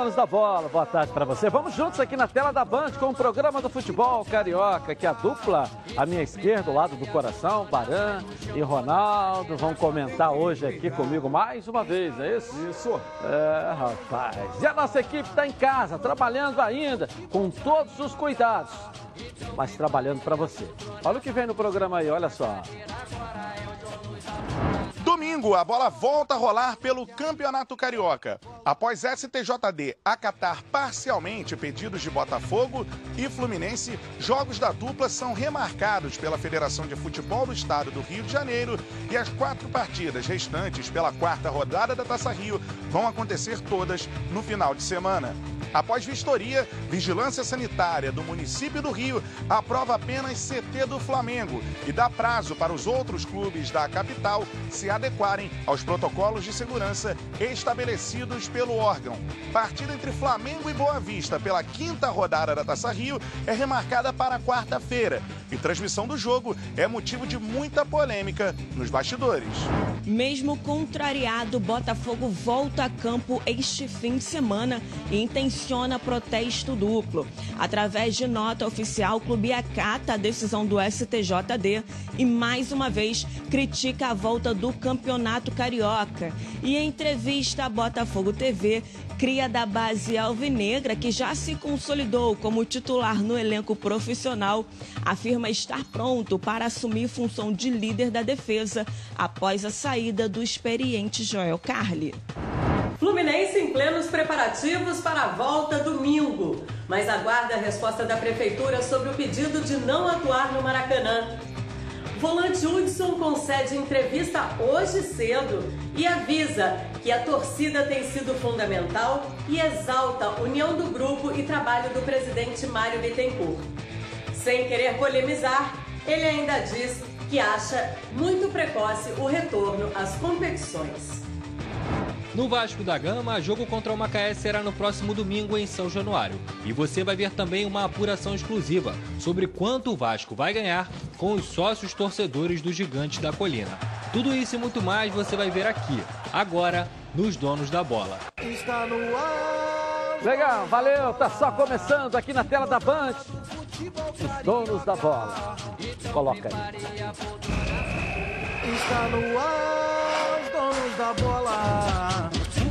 donos da bola, boa tarde para você. Vamos juntos aqui na tela da Band com o programa do futebol carioca, que a dupla, à minha esquerda, o lado do coração, Baran e Ronaldo, vão comentar hoje aqui comigo mais uma vez, é isso? Isso. É, rapaz. E a nossa equipe está em casa, trabalhando ainda, com todos os cuidados, mas trabalhando para você. Olha o que vem no programa aí, olha só. Domingo, a bola volta a rolar pelo Campeonato Carioca. Após STJD acatar parcialmente pedidos de Botafogo e Fluminense, jogos da dupla são remarcados pela Federação de Futebol do Estado do Rio de Janeiro e as quatro partidas restantes pela quarta rodada da Taça Rio vão acontecer todas no final de semana. Após vistoria, Vigilância Sanitária do município do Rio aprova apenas CT do Flamengo e dá prazo para os outros clubes da capital se adequarem aos protocolos de segurança estabelecidos pelo órgão. Partida entre Flamengo e Boa Vista pela quinta rodada da Taça Rio é remarcada para quarta-feira e transmissão do jogo é motivo de muita polêmica nos bastidores. Mesmo contrariado, Botafogo volta a campo este fim de semana e intenciona protesto duplo. Através de nota oficial, o clube acata a decisão do STJD e mais uma vez critica a volta do Campeonato Carioca. E em entrevista à Botafogo TV, cria da base alvinegra, que já se consolidou como titular no elenco profissional, afirma estar pronto para assumir função de líder da defesa após a saída do experiente Joel Carli. Fluminense em plenos preparativos para a volta domingo, mas aguarda a resposta da prefeitura sobre o pedido de não atuar no Maracanã. Volante Hudson concede entrevista hoje cedo e avisa que a torcida tem sido fundamental e exalta a união do grupo e trabalho do presidente Mário Bittencourt. Sem querer polemizar, ele ainda diz que acha muito precoce o retorno às competições. No Vasco da Gama, jogo contra o Macaé será no próximo domingo em São Januário. E você vai ver também uma apuração exclusiva sobre quanto o Vasco vai ganhar com os sócios torcedores do Gigante da Colina. Tudo isso e muito mais você vai ver aqui, agora, nos Donos da Bola. Está no ar. Legal, valeu, tá só começando aqui na tela da Band. Os donos da bola. Coloca aí. Está no ar, os donos da bola.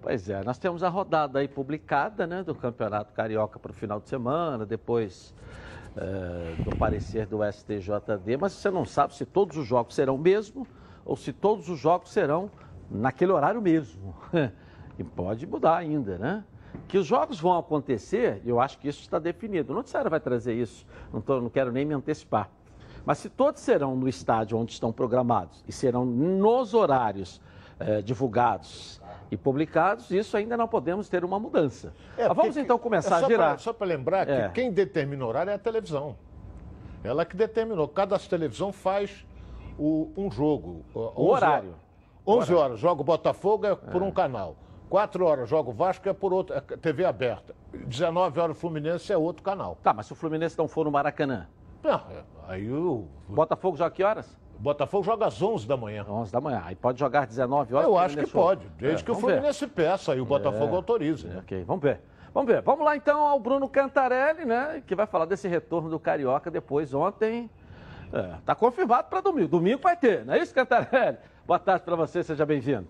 Pois é, nós temos a rodada aí publicada, né, do Campeonato Carioca para o final de semana, depois eh, do parecer do STJD, mas você não sabe se todos os jogos serão mesmo ou se todos os jogos serão naquele horário mesmo. e pode mudar ainda, né? Que os jogos vão acontecer, eu acho que isso está definido. O noticiário vai trazer isso, não, tô, não quero nem me antecipar. Mas se todos serão no estádio onde estão programados e serão nos horários eh, divulgados e publicados, isso ainda não podemos ter uma mudança. É, Mas vamos porque- então começar é só a girar. pra- só para lembrar que É. quem determina o horário é a televisão. Ela que determinou. Cada televisão faz o- um jogo. O 11 horário. horas. 11 horas joga o Botafogo é por um canal. 4 horas joga o Vasco é por outro, é TV aberta. 19 horas o Fluminense é outro canal. Tá, mas se o Fluminense não for no Maracanã, Não, é, aí o Botafogo joga que horas? O Botafogo joga às 11 da manhã. 11 da manhã. Aí pode jogar 19 horas? Eu acho que Fluminense pode, desde É, que o vamos ver. Fluminense peça e o Botafogo É. autorize. né? Ok, vamos ver. Vamos ver. Vamos lá então ao Bruno Cantarelli, né? Que vai falar desse retorno do Carioca depois ontem. É, tá confirmado para domingo. Domingo vai ter, não é isso, Cantarelli? Boa tarde para você, seja bem-vindo.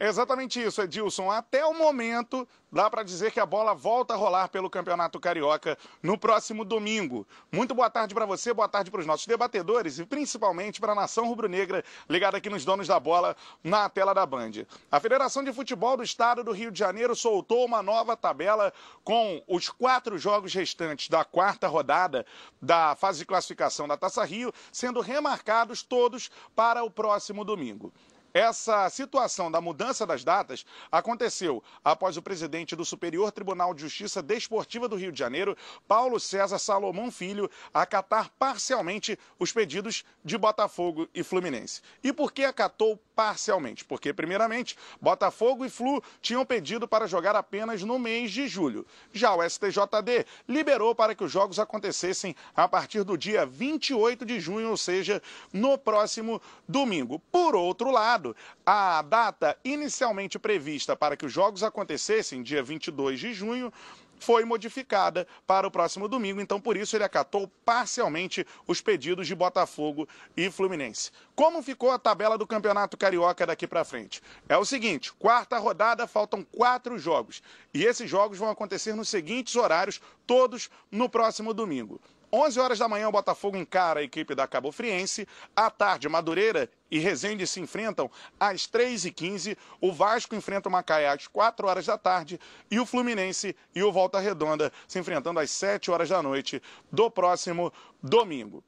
É exatamente isso, Edilson. Até o momento, dá para dizer que a bola volta a rolar pelo Campeonato Carioca no próximo domingo. Muito boa tarde para você, boa tarde para os nossos debatedores e principalmente para a nação rubro-negra ligada aqui nos donos da bola na tela da Band. A Federação de Futebol do Estado do Rio de Janeiro soltou uma nova tabela com os quatro jogos restantes da quarta rodada da fase de classificação da Taça Rio sendo remarcados todos para o próximo domingo. Essa situação da mudança das datas aconteceu após o presidente do Superior Tribunal de Justiça Desportiva do Rio de Janeiro, Paulo César Salomão Filho, acatar parcialmente os pedidos de Botafogo e Fluminense. E por que acatou parcialmente? Porque, primeiramente, Botafogo e Flu tinham pedido para jogar apenas no mês de julho. Já o STJD liberou para que os jogos acontecessem a partir do dia 28 de junho, ou seja, no próximo domingo. Por outro lado, a data inicialmente prevista para que os jogos acontecessem, dia 22 de junho, foi modificada para o próximo domingo, então por isso ele acatou parcialmente os pedidos de Botafogo e Fluminense. Como ficou a tabela do Campeonato Carioca daqui para frente? É o seguinte: quarta rodada, faltam quatro jogos. E esses jogos vão acontecer nos seguintes horários, todos no próximo domingo. 11 horas da manhã, o Botafogo encara a equipe da Cabo Friense. À tarde, Madureira e Resende se enfrentam às 3h15. O Vasco enfrenta o Macaé às 4 horas da tarde. E o Fluminense e o Volta Redonda se enfrentando às 7 horas da noite do próximo domingo.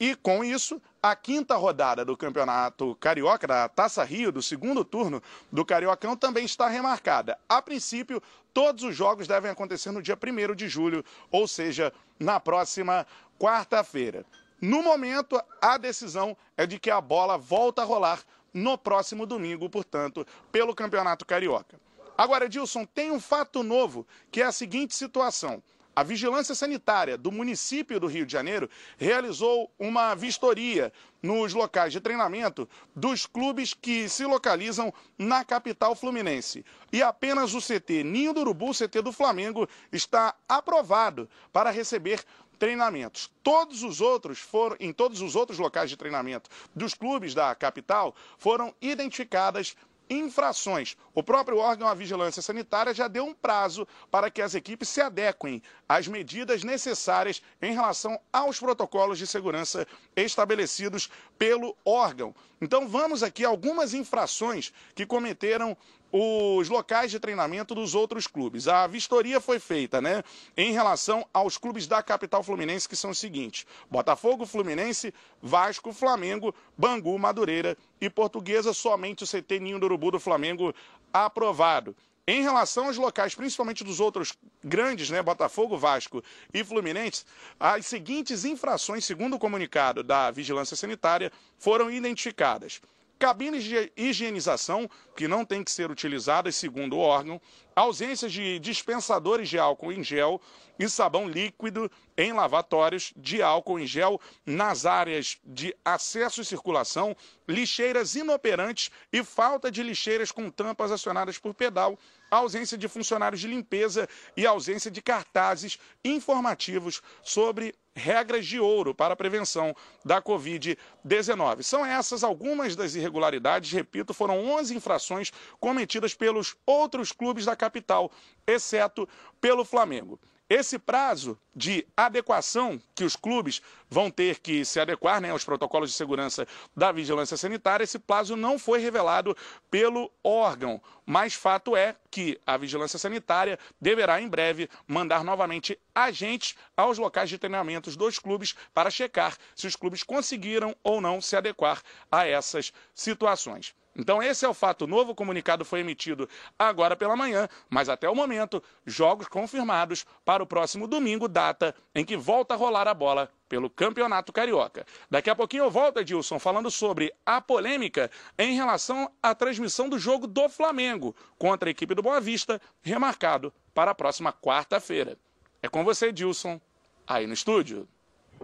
E com isso, a quinta rodada do Campeonato Carioca, da Taça Rio, do segundo turno do Cariocão, também está remarcada. A princípio, todos os jogos devem acontecer no dia 1 de julho, ou seja, na próxima quarta-feira. No momento, a decisão é de que a bola volta a rolar no próximo domingo, portanto, pelo Campeonato Carioca. Agora, Edilson, tem um fato novo, que é a seguinte situação. A Vigilância Sanitária do município do Rio de Janeiro realizou uma vistoria nos locais de treinamento dos clubes que se localizam na capital fluminense. E apenas o CT Ninho do Urubu, CT do Flamengo, está aprovado para receber treinamentos. Todos os outros foram, em todos os outros locais de treinamento dos clubes da capital, foram identificadas infrações. O próprio órgão, a Vigilância Sanitária, já deu um prazo para que as equipes se adequem às medidas necessárias em relação aos protocolos de segurança estabelecidos pelo órgão. Então, vamos aqui algumas infrações que cometeram os locais de treinamento dos outros clubes. A vistoria foi feita, né, em relação aos clubes da capital fluminense, que são os seguintes: Botafogo, Fluminense, Vasco, Flamengo, Bangu, Madureira e Portuguesa, somente o CT Ninho do Urubu do Flamengo aprovado. Em relação aos locais, principalmente dos outros grandes, né, Botafogo, Vasco e Fluminense, as seguintes infrações, segundo o comunicado da Vigilância Sanitária, foram identificadas cabines de higienização, que não têm que ser utilizadas segundo o órgão, ausência de dispensadores de álcool em gel e sabão líquido em lavatórios de álcool em gel nas áreas de acesso e circulação, lixeiras inoperantes e falta de lixeiras com tampas acionadas por pedal, ausência de funcionários de limpeza e ausência de cartazes informativos sobre regras de ouro para a prevenção da Covid-19. São essas algumas das irregularidades, repito, foram 11 infrações cometidas pelos outros clubes da capital, exceto pelo Flamengo. Esse prazo de adequação que os clubes vão ter que se adequar né, aos protocolos de segurança da vigilância sanitária, esse prazo não foi revelado pelo órgão. Mas fato é que a vigilância sanitária deverá em breve mandar novamente agentes aos locais de treinamentos dos clubes para checar se os clubes conseguiram ou não se adequar a essas situações. Então, esse é o fato novo. O comunicado foi emitido agora pela manhã, mas até o momento, jogos confirmados para o próximo domingo, data em que volta a rolar a bola pelo Campeonato Carioca. Daqui a pouquinho eu volto, Edilson, falando sobre a polêmica em relação à transmissão do jogo do Flamengo contra a equipe do Boa Vista, remarcado para a próxima quarta-feira. É com você, Edilson, aí no estúdio.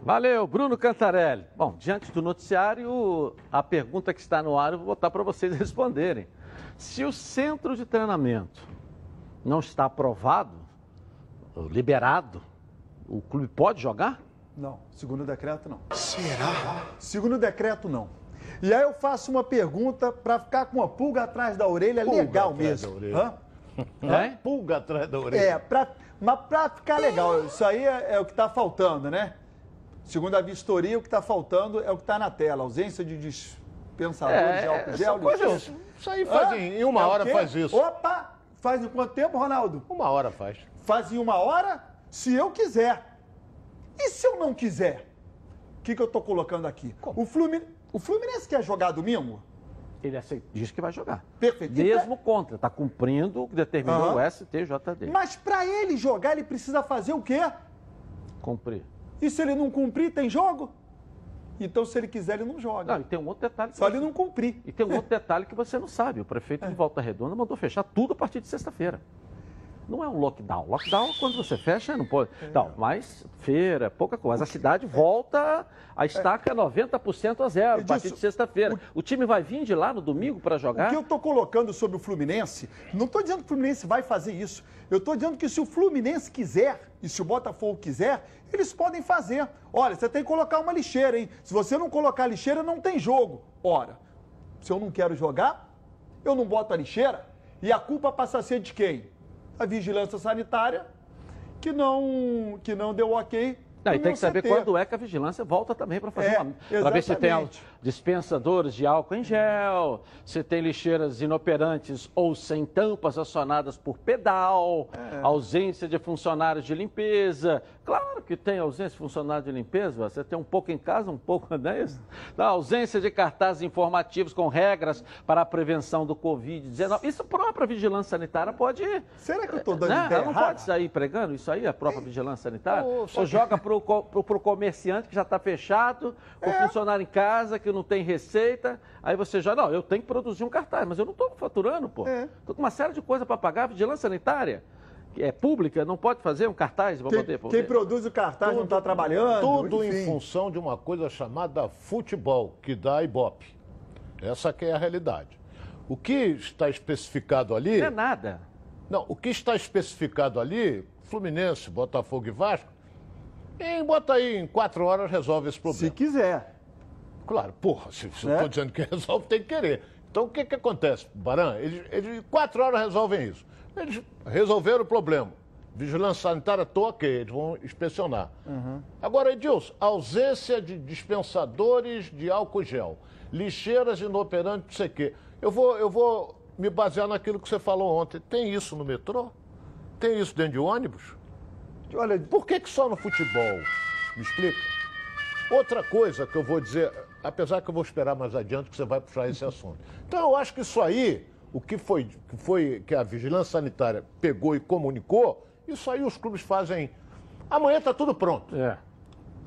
Valeu, Bruno Cantarelli. Bom, diante do noticiário, a pergunta que está no ar eu vou botar para vocês responderem. Se o centro de treinamento não está aprovado, liberado, o clube pode jogar? Não, segundo o decreto não. Será? Segundo o decreto não. E aí eu faço uma pergunta para ficar com uma pulga atrás da orelha, Pulga legal atrás mesmo. da orelha. Hã? É? Pulga atrás da orelha. É, pra, mas para ficar legal, isso aí é, é o que está faltando, né? Segundo a vistoria, o que está faltando é o que está na tela, ausência de dispensadores É, de álcool são gel. coisas- isso aí faz Hã? em- uma É hora faz isso. Opa! Faz em quanto tempo, Ronaldo? Uma hora faz. Faz em uma hora, se eu quiser. E se eu não quiser? O que, que eu estou colocando aqui? O, Flumi- o Fluminense quer jogar domingo? Ele aceita, diz que vai jogar. Perfeito. Mesmo contra, está cumprindo o que determinou Aham. o STJD. Mas para ele jogar, ele precisa fazer o quê? Cumprir. E se ele não cumprir, tem jogo? Então, se ele quiser, ele não joga. Não, e tem um outro detalhe. Só você- ele não cumprir. E tem um outro detalhe que você não sabe. O prefeito de Volta Redonda mandou fechar tudo a partir de sexta-feira. Não é um lockdown. Lockdown, quando você fecha, não pode. Não, mas feira, pouca coisa. Mas a cidade volta a estaca 90% a zero a partir de sexta-feira. O time vai vir de lá no domingo para O jogar? que eu estou colocando sobre o Fluminense, não estou dizendo que o Fluminense vai fazer isso. Eu estou dizendo que se o Fluminense quiser e se o Botafogo quiser, eles podem fazer. Olha, você tem que colocar uma lixeira, hein? Se você não colocar lixeira, não tem jogo. Ora, se eu não quero jogar, eu não boto a lixeira e a culpa passa a ser de quem? A vigilância sanitária, que não, que não deu ok. Não, e tem que saber CT. quando é que a vigilância volta também para fazer É, uma. Para ver se tem. Dispensadores de álcool em gel, se tem lixeiras inoperantes ou sem tampas acionadas por pedal, É. ausência de funcionários de limpeza. Claro que tem ausência de funcionários de limpeza, você tem um pouco em casa, um pouco, não é isso? Na ausência de cartazes informativos com regras para a prevenção do Covid-19. Isso a própria vigilância sanitária pode. Será que eu estou dando Né? Ela não errada? pode sair pregando isso aí, a própria vigilância sanitária? Ou joga para o comerciante que já está fechado, com É. funcionário em casa, que não tem receita. Aí você já, não, eu tenho que produzir um cartaz, mas eu não estou faturando, pô. É. Estou com uma série de coisas para pagar. Vigilância sanitária, que é pública, não pode fazer um cartaz para poder. pra quem poder- produz o cartaz não está trabalhando. Tudo em enfim. função de uma coisa chamada futebol, que dá Ibope. Essa que é a realidade. O que está especificado ali... Não é nada. Não, o que está especificado ali, Fluminense, Botafogo e Vasco, em, bota aí, em quatro horas resolve esse Se problema. quiser. Claro, porra, se, se eu Né? estou dizendo que resolve, tem que querer. Então o que, que acontece, Baran? Eles, eles em quatro horas resolvem isso. Eles resolveram o problema. Vigilância sanitária, estou ok, eles vão inspecionar. Agora, Edilson, ausência de dispensadores de álcool gel, lixeiras inoperantes, não sei o quê. Eu vou, eu vou me basear naquilo que você falou ontem. Tem isso no metrô? Tem isso dentro de ônibus? Olha, Por que, que só no futebol? Me explica. Outra coisa que eu vou dizer, apesar que eu vou esperar mais adiante que você vai puxar esse assunto. Então eu acho que isso aí, o que foi que, foi, que a vigilância sanitária pegou e comunicou, isso aí os clubes fazem. Amanhã está tudo pronto. É.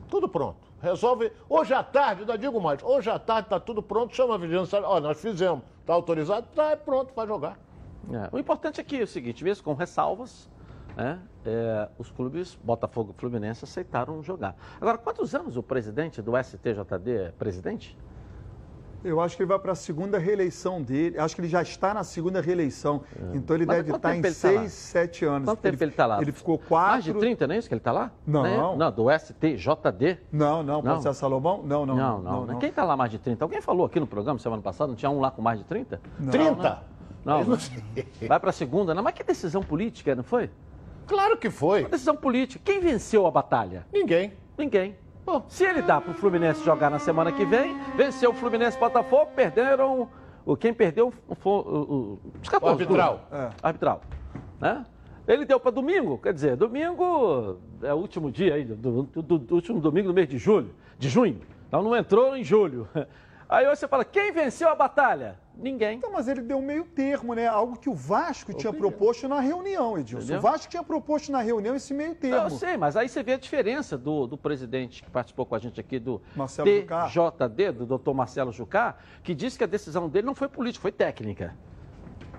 Tudo pronto. Resolve. Hoje à tarde, ainda digo mais, hoje à tarde está tudo pronto, chama a vigilância sanitária. Ó, nós fizemos. Está autorizado? Está, é pronto, vai jogar. É, O importante aqui é o seguinte, mesmo com ressalvas, né, é, os clubes Botafogo e Fluminense aceitaram jogar. Agora, quantos anos o presidente do STJD é presidente? eu acho que ele vai para a segunda reeleição dele. Acho que ele já está na segunda reeleição. Então ele É. Mas deve estar em tá lá? seis, sete anos. Quanto tempo ele está lá? Ele ficou quatro. Mais de 30, não é isso que ele está lá? Não. é? Não, do STJD. Não, não, Não. pode ser Salomão? Não, não. Não, não. não, Quem está lá mais de 30? Alguém falou aqui no programa semana passada, não tinha um lá com mais de 30? 30? Não, Eu não. não sei. vai para a segunda. Não, mas que decisão política, não foi? Claro que foi. Decisão política. Quem venceu a batalha? Ninguém. Ninguém. Bom, se ele dá para o Fluminense jogar na semana que vem, venceu o Fluminense e Botafogo, perderam. O, quem perdeu foi o, o, os 14 O arbitral. É. Arbitral. Né? Ele deu para domingo, quer dizer, domingo é o último dia aí, do, do- do- do último domingo do mês de julho, de junho. Então não entrou em julho. Aí você fala, quem venceu a batalha? Ninguém. Então, mas ele deu um meio termo, né? Algo que o Vasco tinha proposto na reunião, Edilson. Entendeu? O Vasco tinha proposto na reunião esse meio Não, termo. eu sei, mas aí você vê a diferença do, do presidente que participou com a gente aqui do Marcelo Jucá. TJD, do doutor Marcelo Jucá, que disse que a decisão dele não foi política, foi técnica.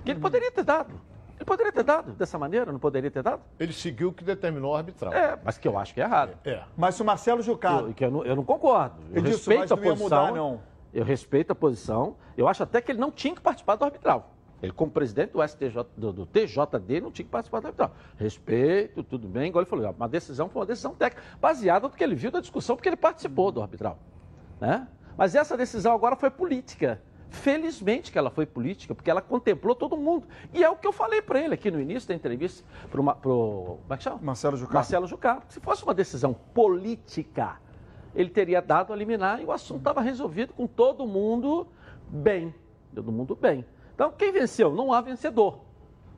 Que ele poderia ter dado. Ele poderia ter dado dessa maneira, não poderia ter dado? Ele seguiu o que determinou o arbitral. É, mas que eu acho que é errado. É. Mas se o Marcelo Jucá. Eu, que eu, não, eu não concordo. Eu Edilson, respeito mas a não ia posição. mudar, não. Eu respeito a posição. Eu acho até que ele não tinha que participar do arbitral. Ele, como presidente do, STJ, do, do TJD, não tinha que participar do arbitral. Respeito, tudo bem. Igual ele falou, uma decisão foi uma decisão técnica, baseada no que ele viu da discussão, porque ele participou do arbitral. Né? Mas essa decisão agora foi política. Felizmente que ela foi política, porque ela contemplou todo mundo. E é o que eu falei para ele aqui no início da entrevista, para o. É? Marcelo Jucá. Marcelo Jucá. Se fosse uma decisão política, ele teria dado a liminar e o assunto estava resolvido com todo mundo bem. Todo mundo bem. Então, quem venceu? Não há vencedor.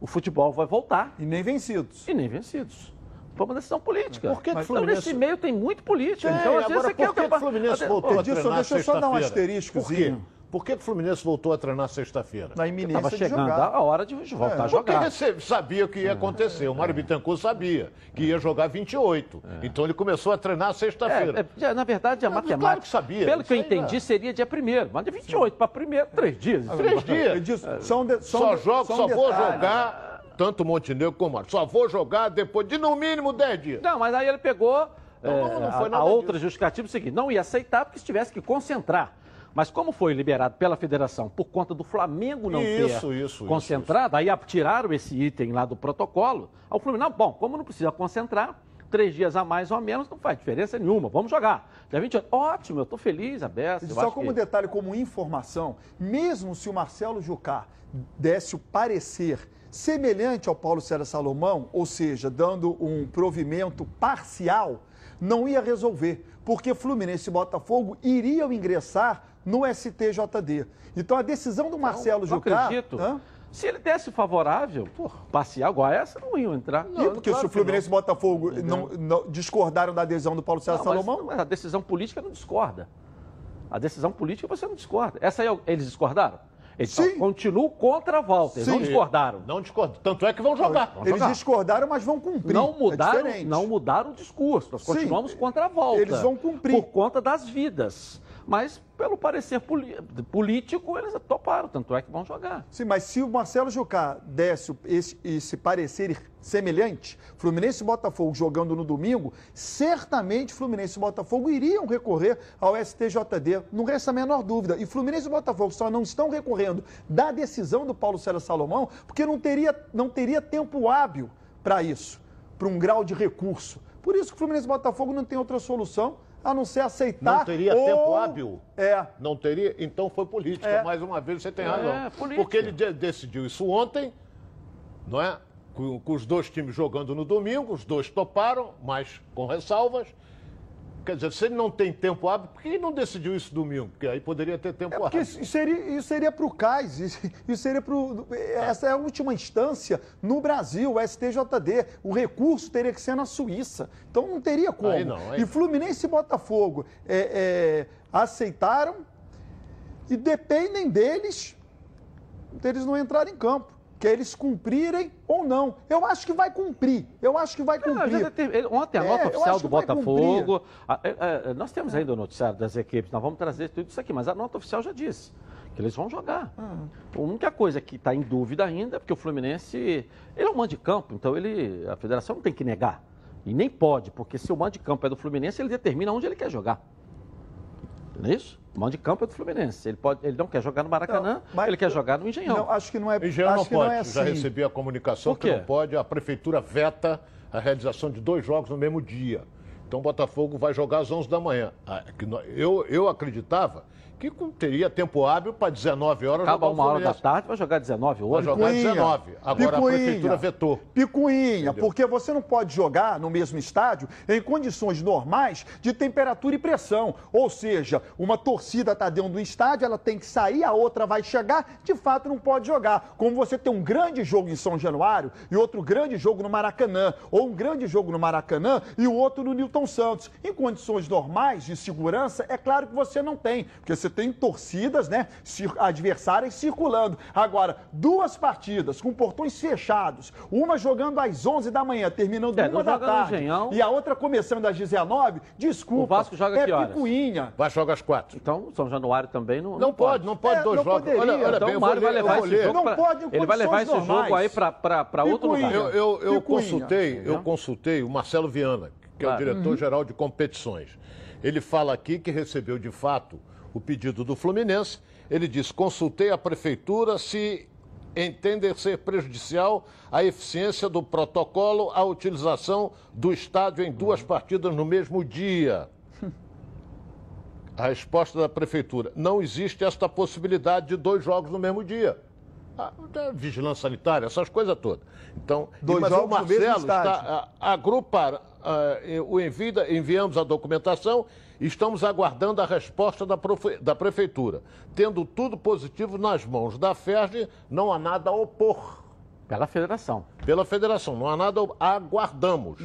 O futebol vai voltar E nem vencidos. e nem vencidos. Foi uma decisão política. Por que que Então, Fluminense- nesse meio tem muito político. Tem, então, às vezes, agora, você quer por que ultrapa- que Fluminense Até- voltou Pô, a Edilson, treinar deixa eu só dar um asteriscozinho. Por quê? Por que, que o Fluminense voltou a treinar sexta-feira? Na iminência Estava de chegando jogar. a hora de voltar a Porque jogar. rece- sabia o que ia acontecer. O Mário Bittencourt sabia que ia jogar 28. Então ele começou a treinar sexta-feira. É, é, na verdade, a Mas matemática. claro que sabia, Pelo que eu entendi, seria dia 1 Mas de 28 para 1 três dias. Três dias. São de- são Só de- jogo, são só vou detalhes. jogar, tanto o Montenegro como o Mário. Só vou jogar depois de no mínimo 10 dias. Não, mas aí ele pegou Não, é, não, a, a outra justificativa é o seguinte, não ia aceitar porque se tivesse que concentrar. Mas como foi liberado pela federação por conta do Flamengo não Isso, ter isso, concentrado, aí tiraram esse item lá do protocolo, ao Fluminense, não, bom, como não precisa concentrar, três dias a mais ou a menos não faz diferença nenhuma, vamos jogar. Dia 28, ótimo, eu estou feliz, aberto. Só como que- detalhe, como informação, mesmo se o Marcelo Jucá desse o parecer semelhante ao Paulo César Salomão, ou seja, dando um provimento parcial, não ia resolver, porque Fluminense e Botafogo iriam ingressar no STJD. Então a decisão do Marcelo não Jucá... acredito. Hã? Se ele desse favorável, parcial igual a essa, não iam entrar. E porque se o Fluminense e Botafogo não, não discordaram da adesão do Paulo César Não, mas- Salomão, mas a decisão política não discorda. A decisão política você não discorda. Essa aí, é eles discordaram? Eles Sim. continuam contra a volta, eles não Sim. discordaram. Não discordo. Tanto é que vão jogar. Vão eles jogar. discordaram, mas vão cumprir. Não mudaram, É não mudaram o discurso. Nós Sim. continuamos contra a volta. Eles vão cumprir. Por conta das vidas. Mas, pelo parecer político, eles toparam. Tanto é que vão jogar. Sim, mas se o Marcelo Jucá desse o- esse, esse parecer semelhante, Fluminense e Botafogo jogando no domingo, certamente Fluminense e Botafogo iriam recorrer ao STJD, não resta a menor dúvida. E Fluminense e Botafogo só não estão recorrendo da decisão do Paulo César Salomão, porque não teria, não teria tempo hábil para isso, para um grau de recurso. Por isso que Fluminense e Botafogo não tem outra solução a não ser aceitar. Não teria ou- tempo hábil? É. Não teria? Então foi política. É. Mais uma vez você tem É, razão. política. Porque ele de- decidiu isso ontem, não é? Com, com os dois times jogando no domingo, os dois toparam, mas com ressalvas. Quer dizer, se ele não tem tempo hábil, por que ele não decidiu isso domingo? Porque aí poderia ter tempo É porque hábil. isso seria, isso seria para o CAIS, isso, seria para Essa é a última instância no Brasil, o STJD. O recurso teria que ser na Suíça. Então não teria como. Aí não, aí e. Fluminense e Botafogo é, é, aceitaram e dependem deles, deles não entrarem em campo. Que é eles cumprirem ou não. Eu acho que vai cumprir. Eu acho que vai cumprir. Ontem a É, nota eu oficial do Botafogo. a- é, é, nós temos ainda o noticiário das equipes, nós vamos trazer tudo isso aqui, mas a nota oficial já disse que eles vão jogar. Ah. A única coisa que está em dúvida ainda é porque o Fluminense. Ele é um mando de campo, então ele, a federação não tem que negar. E nem pode, porque se o mando de campo é do Fluminense, ele determina onde ele quer jogar. Não é isso? O mando de campo é do Fluminense. Ele, pode, ele não quer jogar no Maracanã, Não, mas- ele quer jogar no Engenhão. Não, acho que não é, Engenhão acho não que pode. não é Já assim. recebi a comunicação Por que não pode. A prefeitura veta a realização de dois jogos no mesmo dia. Então o Botafogo vai jogar às 11 da manhã. Ah, que nó- Eu, eu acreditava que teria tempo hábil para 19 horas Acaba uma hora da tarde, vai jogar 19 Vai hoje. jogar Picuinha, 19. Agora a prefeitura vetou. Picuinha, porque você não pode jogar no mesmo estádio em condições normais de temperatura e pressão. Ou seja, uma torcida está dentro do estádio, ela tem que sair, a outra vai chegar, de fato não pode jogar. Como você tem um grande jogo em São Januário e outro grande jogo no Maracanã, ou um grande jogo no Maracanã e o outro no Newton Santos. Em condições normais de segurança, é claro que você não tem, porque você tem torcidas, né, adversárias circulando. Agora, duas partidas com portões fechados, uma jogando às 11 da manhã, terminando É, uma não da joga tarde, Engenhão. e a outra começando às 19, desculpa. O Vasco joga é que horas? picuinha. Vai jogar às quatro. Então, São Januário também não, Não, pode, não pode É, dois não jogos. poderia. Olha, olha Então bem, eu o Mário vai levar esse jogo Não pra- pode Ele vai levar esse condições jogo normais. aí para outro lugar. Eu, eu, eu consultei, eu consultei o Marcelo Viana, que é o Claro. diretor-geral de competições. Ele fala aqui que recebeu de fato o pedido do Fluminense. Ele diz: consultei a prefeitura se entender ser prejudicial à eficiência do protocolo a utilização do estádio em duas partidas no mesmo dia. A resposta da prefeitura: não existe esta possibilidade de dois jogos no mesmo dia. Ah, tá, vigilância sanitária, essas coisas todas. Então, Dois mas jogos o no mesmo Marcelo estádio. está a, agrupar, ah, o envia, enviamos a documentação estamos aguardando a resposta da, profe- da prefeitura. Tendo tudo positivo nas mãos da FERJ, não há nada a opor Pela federação. pela federação, não há nada a opor. aguardamos.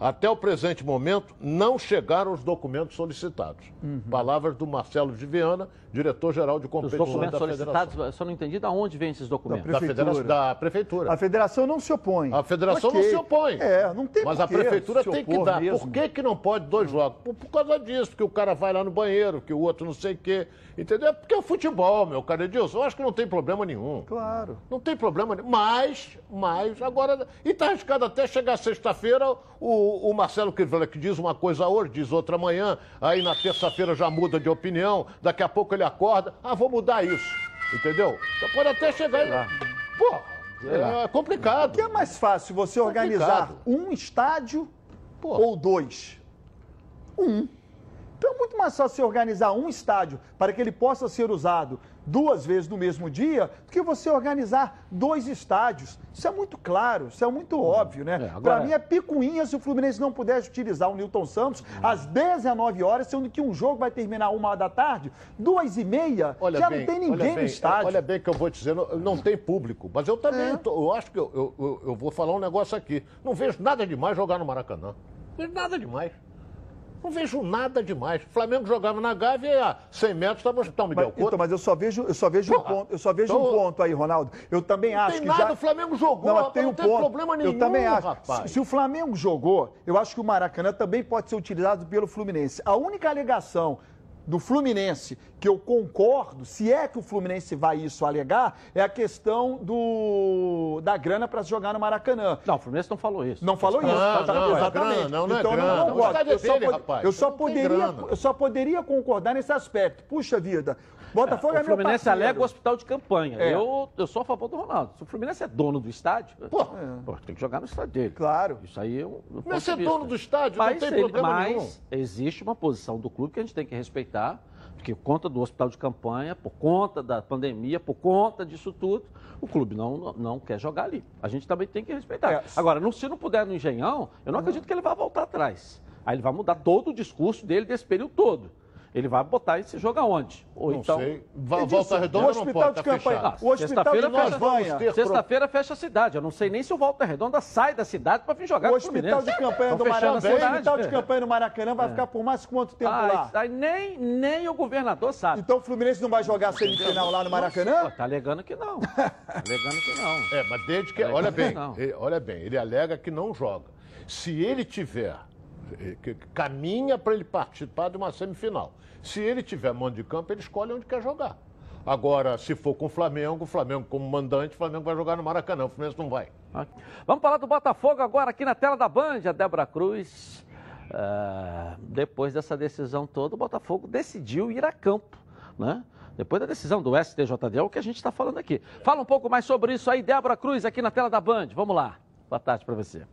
Até o presente momento, não chegaram os documentos solicitados. Uhum. Palavras do Marcelo de Viana, diretor-geral de Os competições documentos da solicitados, eu só não entendi de onde vêm esses documentos. Da, Prefeitura. da Prefeitura. A federação não se opõe. A federação Ok. não se opõe. É, não tem Mas a que prefeitura tem que dar. mesmo. Por que, que não pode dois jogos? Por, por causa disso, porque o cara vai lá no banheiro, que o outro não sei o quê. Entendeu? É porque é o futebol, meu cara Edilson. Eu acho que não tem problema nenhum. Claro. Não tem problema nenhum. Mas, mas, agora. E tá arriscado até chegar sexta-feira, o, o Marcelo Crivella, que diz uma coisa hoje, diz outra amanhã, aí na terça-feira já muda de opinião, daqui a pouco ele acorda. Ah, vou mudar isso. Entendeu? Então pode até chegar. e- Pô, é complicado. O que é mais fácil, você organizar Complicado. um estádio Pô. ou dois? Um. Então é muito mais fácil você organizar um estádio para que ele possa ser usado duas vezes no mesmo dia do que você organizar dois estádios. Isso é muito claro, isso é muito óbvio, né? É, agora- Para mim é picuinha se o Fluminense não pudesse utilizar o Newton Santos às 19 horas, sendo que um jogo vai terminar uma hora da tarde, duas e meia, Olha já bem, não tem ninguém no bem, estádio. Olha bem que eu vou dizer, não, não tem público. Mas eu também, É. tô- eu acho que eu, eu, eu- eu vou falar um negócio aqui. Não vejo nada demais jogar no Maracanã. Não vejo nada demais. Não vejo nada demais. O Flamengo jogava na Gávea e a 100 metros estava Hospital Miguel Mas, então, Couto. mas eu só vejo, eu só vejo um ponto, eu só vejo então- um ponto aí, Ronaldo. Eu também Não acho tem que nada, já o Flamengo jogou, não, rapaz, tem um não tem ponto. problema nenhum, eu também acho. rapaz. Se, se o Flamengo jogou, eu acho que o Maracanã também pode ser utilizado pelo Fluminense. A única alegação do Fluminense que eu concordo, se é que o Fluminense vai isso alegar, é a questão do da grana para se jogar no Maracanã. Não, o Fluminense não falou isso. Não falou isso, Não, tá- não, é exatamente. grana, não, não é então eu não é Eu só, pod- eu poderia, eu só poderia concordar nesse aspecto. Puxa vida, Botafogo é, o meu Fluminense alega o hospital de campanha. É. Eu, eu sou a favor do Ronaldo. Se o Fluminense é dono do estádio, Pô, pô, tem que jogar no estádio dele. Claro. Isso aí é do ponto Mas vista. dono do estádio, não mas tem ele- problema mas nenhum. existe uma posição do clube que a gente tem que respeitar, porque por conta do hospital de campanha, por conta da pandemia, por conta disso tudo, o clube não, não quer jogar ali. A gente também tem que respeitar. É. Agora, não- se não puder no Engenhão, eu não acredito que ele vá voltar atrás. Aí ele vai mudar todo o discurso dele desse período todo. Ele vai botar esse jogo aonde? Ou não então. sei. Volta disse, redonda o não hospital pode, de tá campanha, fechado. o hospital Sexta-feira de fecha- campanha, Sexta-feira fecha a cidade. Eu não sei nem se o Volta Redonda sai da cidade para vir jogar o com hospital de campanha do Maracanã, o cidade. hospital de campanha do Maracanã vai ficar por mais quanto tempo Ah, lá? aí nem, nem o governador sabe. Então o Fluminense não vai jogar a semifinal lá no Maracanã? tá alegando que não. Tá alegando que não. É, mas desde que. Alega Olha que bem, não. ele, olha bem, ele alega que não joga. Se ele tiver. Eh, caminha para ele participar de uma semifinal. Se ele tiver mando de campo, ele escolhe onde quer jogar. Agora, se for com o Flamengo, o Flamengo como mandante, o Flamengo vai jogar no Maracanã, o Fluminense não vai. Vamos falar do Botafogo agora aqui na tela da Band, a Débora Cruz. ah, depois dessa decisão toda, o Botafogo decidiu ir a campo, né? Depois da decisão do STJD, é o que a gente está falando aqui. Fala um pouco mais sobre isso aí, Débora Cruz, aqui na tela da Band. Vamos lá. Boa tarde para você.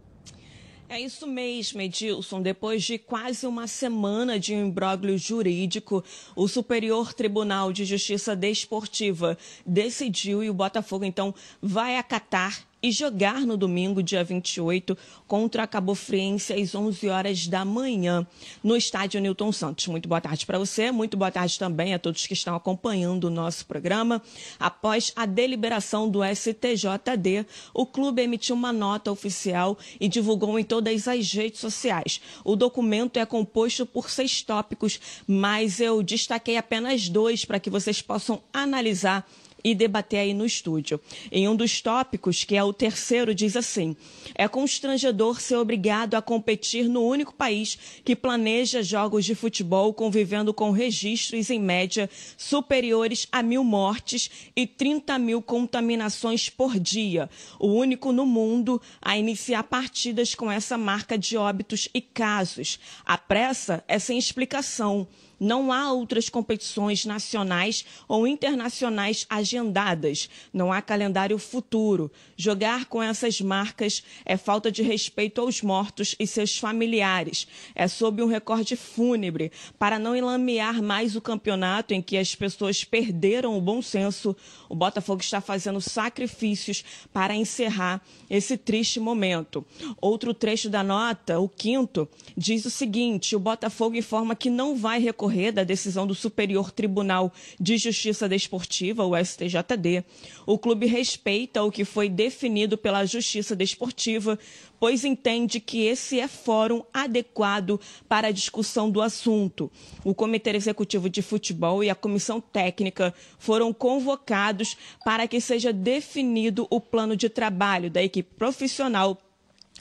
É isso mesmo, Edilson. Depois de quase uma semana de um imbróglio jurídico, o Superior Tribunal de Justiça Desportiva decidiu e o Botafogo, então, vai acatar e jogar no domingo, dia 28, contra a Cabo Friense às 11 horas da manhã, no estádio Newton Santos. Muito boa tarde para você, muito boa tarde também a todos que estão acompanhando o nosso programa. Após a deliberação do STJD, o clube emitiu uma nota oficial e divulgou em todas as redes sociais. O documento é composto por seis tópicos, mas eu destaquei apenas dois para que vocês possam analisar e debater aí no estúdio. Em um dos tópicos, que é o terceiro, diz assim: é constrangedor ser obrigado a competir no único país que planeja jogos de futebol convivendo com registros em média superiores a mil mortes e 30 mil contaminações por dia. O único no mundo a iniciar partidas com essa marca de óbitos e casos. A pressa é sem explicação. Não há outras competições nacionais ou internacionais agendadas. Não há calendário futuro. Jogar com essas marcas é falta de respeito aos mortos e seus familiares. É sob um recorde fúnebre para não enlamear mais o campeonato em que as pessoas perderam o bom senso. O Botafogo está fazendo sacrifícios para encerrar esse triste momento. Outro trecho da nota, o quinto, diz o seguinte: o Botafogo informa que não vai recorrer decorrer da decisão do Superior Tribunal de Justiça Desportiva, o STJD, o clube respeita o que foi definido pela Justiça Desportiva, pois entende que esse é fórum adequado para a discussão do assunto. O Comitê Executivo de Futebol e a Comissão Técnica foram convocados para que seja definido o plano de trabalho da equipe profissional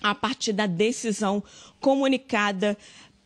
a partir da decisão comunicada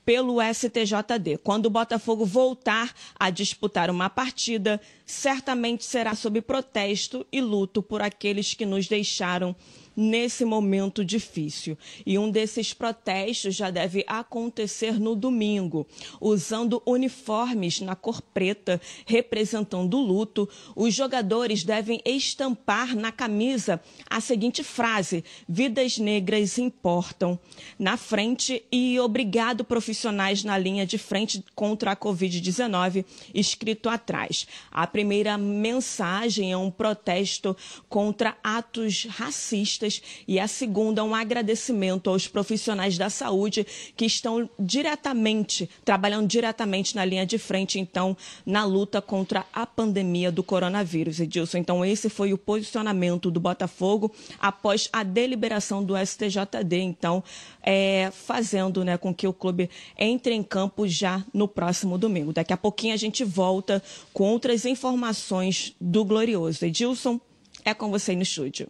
pelo STJD. Quando o Botafogo voltar a disputar uma partida, certamente será sob protesto e luto por aqueles que nos deixaram nesse momento difícil. E um desses protestos já deve acontecer no domingo. Usando uniformes na cor preta, representando o luto, os jogadores devem estampar na camisa a seguinte frase: Vidas negras importam. Na frente e obrigado profissionais na linha de frente contra a Covid-19, escrito atrás. A primeira mensagem é um protesto contra atos racistas e a segunda, um agradecimento aos profissionais da saúde que estão diretamente, trabalhando diretamente na linha de frente, então, na luta contra a pandemia do coronavírus, Edilson. Então, esse foi o posicionamento do Botafogo após a deliberação do STJD, então, é, fazendo né, com que o clube entre em campo já no próximo domingo. Daqui a pouquinho a gente volta com outras informações do Glorioso. Edilson, é com você no estúdio.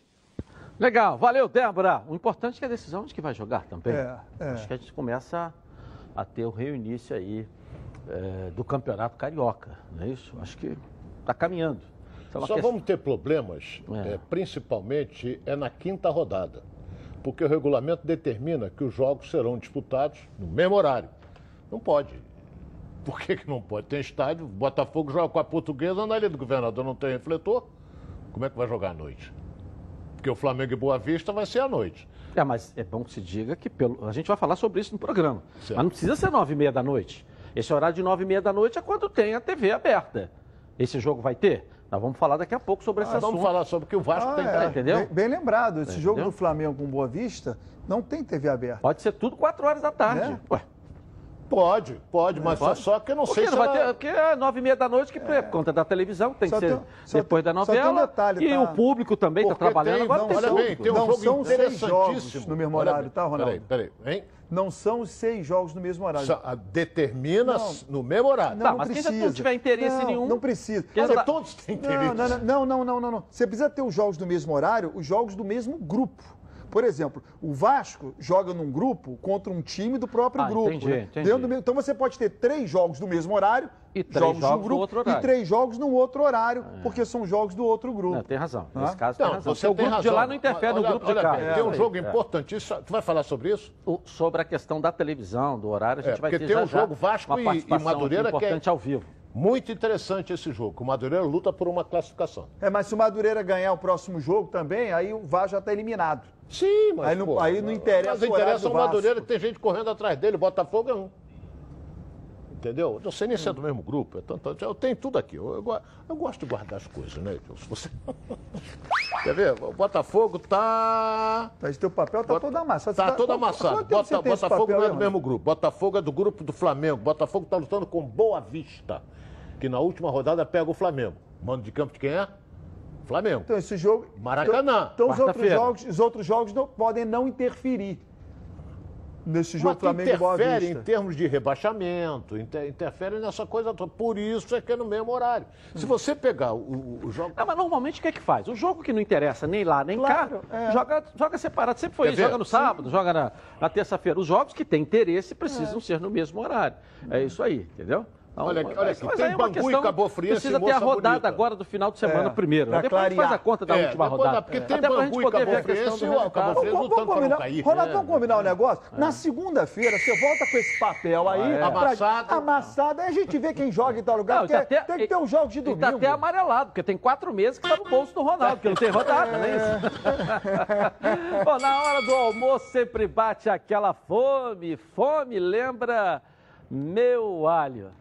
Legal, valeu, Débora. O importante é que a decisão de que vai jogar também. É, é. Acho que a gente começa a ter o reinício aí é, do Campeonato Carioca, não é isso? Acho que está caminhando. Então, Só questão... vamos ter problemas, é. principalmente é na quinta rodada, porque o regulamento determina que os jogos serão disputados no mesmo horário. Não pode. Por que, que não pode? Tem estádio, Botafogo joga com a portuguesa na ilha do governador, não tem refletor. Como é que vai jogar à noite? Porque o Flamengo e Boa Vista vai ser à noite. É, mas é bom que se diga que pelo... a gente vai falar sobre isso no programa. Certo. Mas não precisa ser nove e meia da noite. Esse horário de nove e meia da noite é quando tem a TV aberta. Esse jogo vai ter? Nós vamos falar daqui a pouco sobre ah, esse assunto. Vamos falar sobre o que o Vasco ah, tem é. entendeu? Bem, bem lembrado, esse entendeu? jogo do Flamengo com Boa Vista não tem TV aberta. Pode ser tudo quatro horas da tarde. É? Ué. Pode, pode, mas pode? Só, que eu não sei se vai ela... ter, Porque é nove e meia da noite, que é por conta da televisão, tem só que ser tem, depois tem, da novela. Um detalhe, e tá? o público também está trabalhando. Tem, Agora não, tem olha bem, tem um não jogo são seis jogos no mesmo horário, tá, Ronaldo? Peraí, peraí, hein? Não são seis jogos no mesmo horário. Só, determina não, no mesmo horário. Não, tá, não mas precisa. quem já não tiver interesse não, nenhum... Não precisa. Mas tá... todos têm interesse. Não, não, não, não, não. Você precisa ter os jogos do mesmo horário, os jogos do mesmo grupo. Por exemplo, o Vasco joga num grupo contra um time do próprio ah, grupo. Entendi, né? entendi. Do... Então você pode ter três jogos do mesmo horário, e três jogos, jogos grupo, outro horário. e três jogos no outro horário, é. porque são jogos do outro grupo. Não, tem razão. Nesse caso, tem razão. Você o grupo razão. de lá não interfere olha, no grupo olha, de cá. É, tem um jogo é. importantíssimo. Tu vai falar sobre isso? O, sobre a questão da televisão, do horário, a gente é, vai ter Porque tem um jogo Vasco e, e Madureira que é ao vivo. Muito interessante esse jogo. O Madureira luta por uma classificação. É, mas se o Madureira ganhar o próximo jogo tambem, aí o Vasco já está eliminado. Sim, mas. Aí não, pô, aí não interessa. Mas interessa o Madureira tem gente correndo atrás dele, Botafogo é um. Entendeu? Eu sei nem se é do mesmo grupo. É tanto, eu tenho tudo aqui. Eu, eu, eu gosto de guardar as coisas, né, Se você... Quer ver? O Botafogo tá. Mas teu papel tá Bota... todo amassado. Tá, tá todo amassado. Bota... Botafogo não é do mesmo grupo. Botafogo é do grupo do Flamengo. Botafogo tá lutando com Boa Vista, que na última rodada pega o Flamengo. Mano de campo de quem é? Flamengo. Então esse jogo. Maracanã. Então, então os outros jogos, os outros jogos não, podem não interferir nesse jogo Flamengo e Boa Vista. em termos de rebaixamento, inter, interfere nessa coisa toda. Por isso é que é no mesmo horário. Se você pegar o, o jogo... Não, mas normalmente o que é que faz? O jogo que não interessa nem lá, nem claro, cá, é. joga, joga separado. Sempre foi Quer isso. Ver? Joga no sábado, Sim. joga na, na terça-feira. Os jogos que têm interesse precisam é. ser no mesmo horário. É isso aí, entendeu? Não, olha, olha aqui, tem é Bangu e Cabo Friense Precisa ter a rodada bonita. agora do final de semana é, primeiro. Depois clarear. a gente faz a conta da é, última rodada. Porque tem Até Bangu e Cabo Friense e o Cabo Friense lutando para não cair. Ronaldo, vamos combinar um negócio? É. Na segunda-feira, você volta com esse papel aí. Ah, é. Amassado. Amassado. Aí a gente vê quem joga em tal lugar. Não, até, tem que ter os jogos de domingo. E tá até amarelado, porque tem quatro meses que tá no bolso do Ronaldo, porque não tem rodada, não é isso? Bom, na hora do almoço sempre bate aquela fome. Fome lembra meu alho.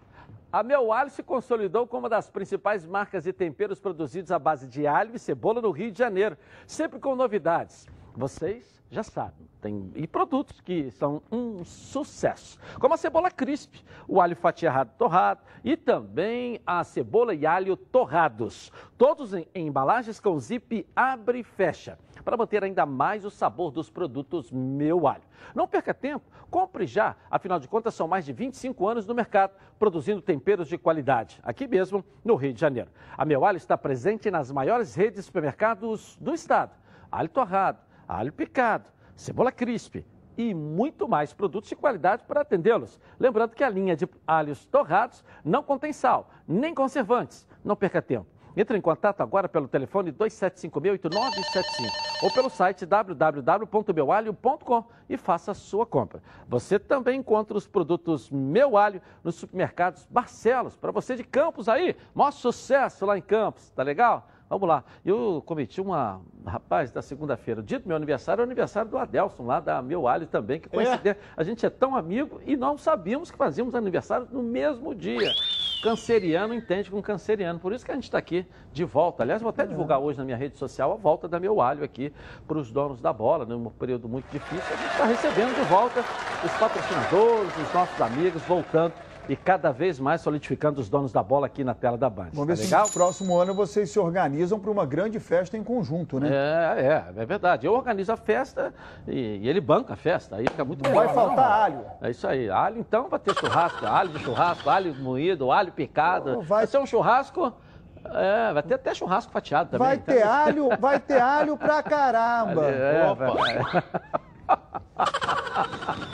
A Meu Alho se consolidou como uma das principais marcas de temperos produzidos à base de alho e cebola no Rio de Janeiro, sempre com novidades. vocês já sabem, tem e produtos que são um sucesso, como a cebola crisp, o alho fatiado torrado e também a cebola e alho torrados, todos em, em embalagens com zip abre e fecha, para manter ainda mais o sabor dos produtos Meu Alho. Não perca tempo, compre já, afinal de contas são mais de 25 anos no mercado produzindo temperos de qualidade, aqui mesmo no Rio de Janeiro. A Meu Alho está presente nas maiores redes de supermercados do estado. Alho torrado, alho picado, cebola crisp e muito mais produtos de qualidade para atendê-los. Lembrando que a linha de alhos torrados não contém sal, nem conservantes. Não perca tempo. Entre em contato agora pelo telefone 2756-8975 ou pelo site www.meualho.com e faça a sua compra. Você também encontra os produtos Meu Alho nos supermercados Barcelos, para você de Campos aí. Maior sucesso lá em Campos, tá legal? Vamos lá. Eu cometi uma. Rapaz, da segunda-feira, dia do meu aniversário, é o aniversário do Adelson, lá da Meu Alho também, que coincidência. É. A gente é tão amigo e não sabíamos que fazíamos aniversário no mesmo dia. Canceriano entende com canceriano. Por isso que a gente está aqui de volta. Aliás, vou até divulgar hoje na minha rede social a volta da Meu Alho aqui para os donos da bola, num período muito difícil. A gente está recebendo de volta os patrocinadores, os nossos amigos, voltando e cada vez mais solidificando os donos da bola aqui na tela da Band. Vamos tá ver legal? se no próximo ano vocês se organizam para uma grande festa em conjunto, né? É, é, é verdade. Eu organizo a festa e, e ele banca a festa, aí fica muito Não vai faltar alho. É isso aí. Alho, então, vai ter churrasco, alho de churrasco, alho moído, alho picado. Vai, vai ser um churrasco... É, vai ter até churrasco fatiado também. Vai ter alho, vai ter alho pra caramba. É, Opa.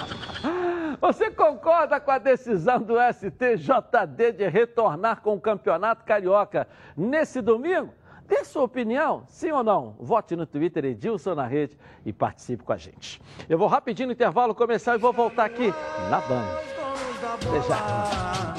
Você concorda com a decisão do STJD de retornar com o Campeonato Carioca nesse domingo? Dê sua opinião, sim ou não? Vote no Twitter Edilson na rede e participe com a gente. Eu vou rapidinho no intervalo começar e vou voltar aqui na Band. Já.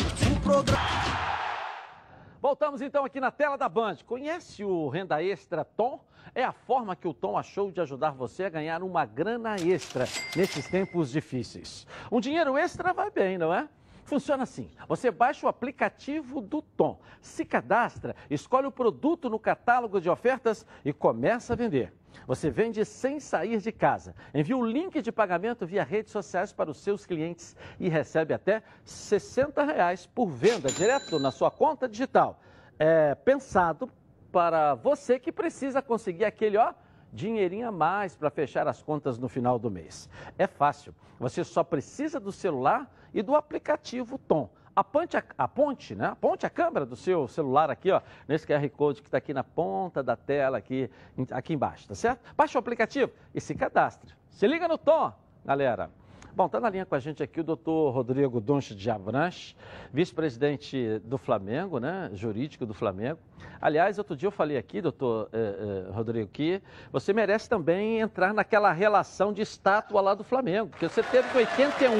Voltamos então aqui na tela da Band. Conhece o Renda Extra Tom? É a forma que o Tom achou de ajudar você a ganhar uma grana extra nesses tempos difíceis. Um dinheiro extra vai bem, não é? Funciona assim: você baixa o aplicativo do Tom, se cadastra, escolhe o produto no catálogo de ofertas e começa a vender. Você vende sem sair de casa. Envia o link de pagamento via redes sociais para os seus clientes e recebe até 60 reais por venda direto na sua conta digital. É pensado para você que precisa conseguir aquele, ó, dinheirinho a mais para fechar as contas no final do mês. É fácil. Você só precisa do celular e do aplicativo Tom aponte a, ponte, né? Aponte a câmera do seu celular aqui, ó, nesse QR Code que está aqui na ponta da tela, aqui, aqui embaixo, tá certo? Baixe o aplicativo e se cadastre. Se liga no tom, galera. Bom, está na linha com a gente aqui o doutor Rodrigo Donche de Avranche, vice-presidente do Flamengo, né, jurídico do Flamengo. Aliás, outro dia eu falei aqui, doutor eh, eh, Rodrigo, que você merece também entrar naquela relação de estátua lá do Flamengo, porque você teve 81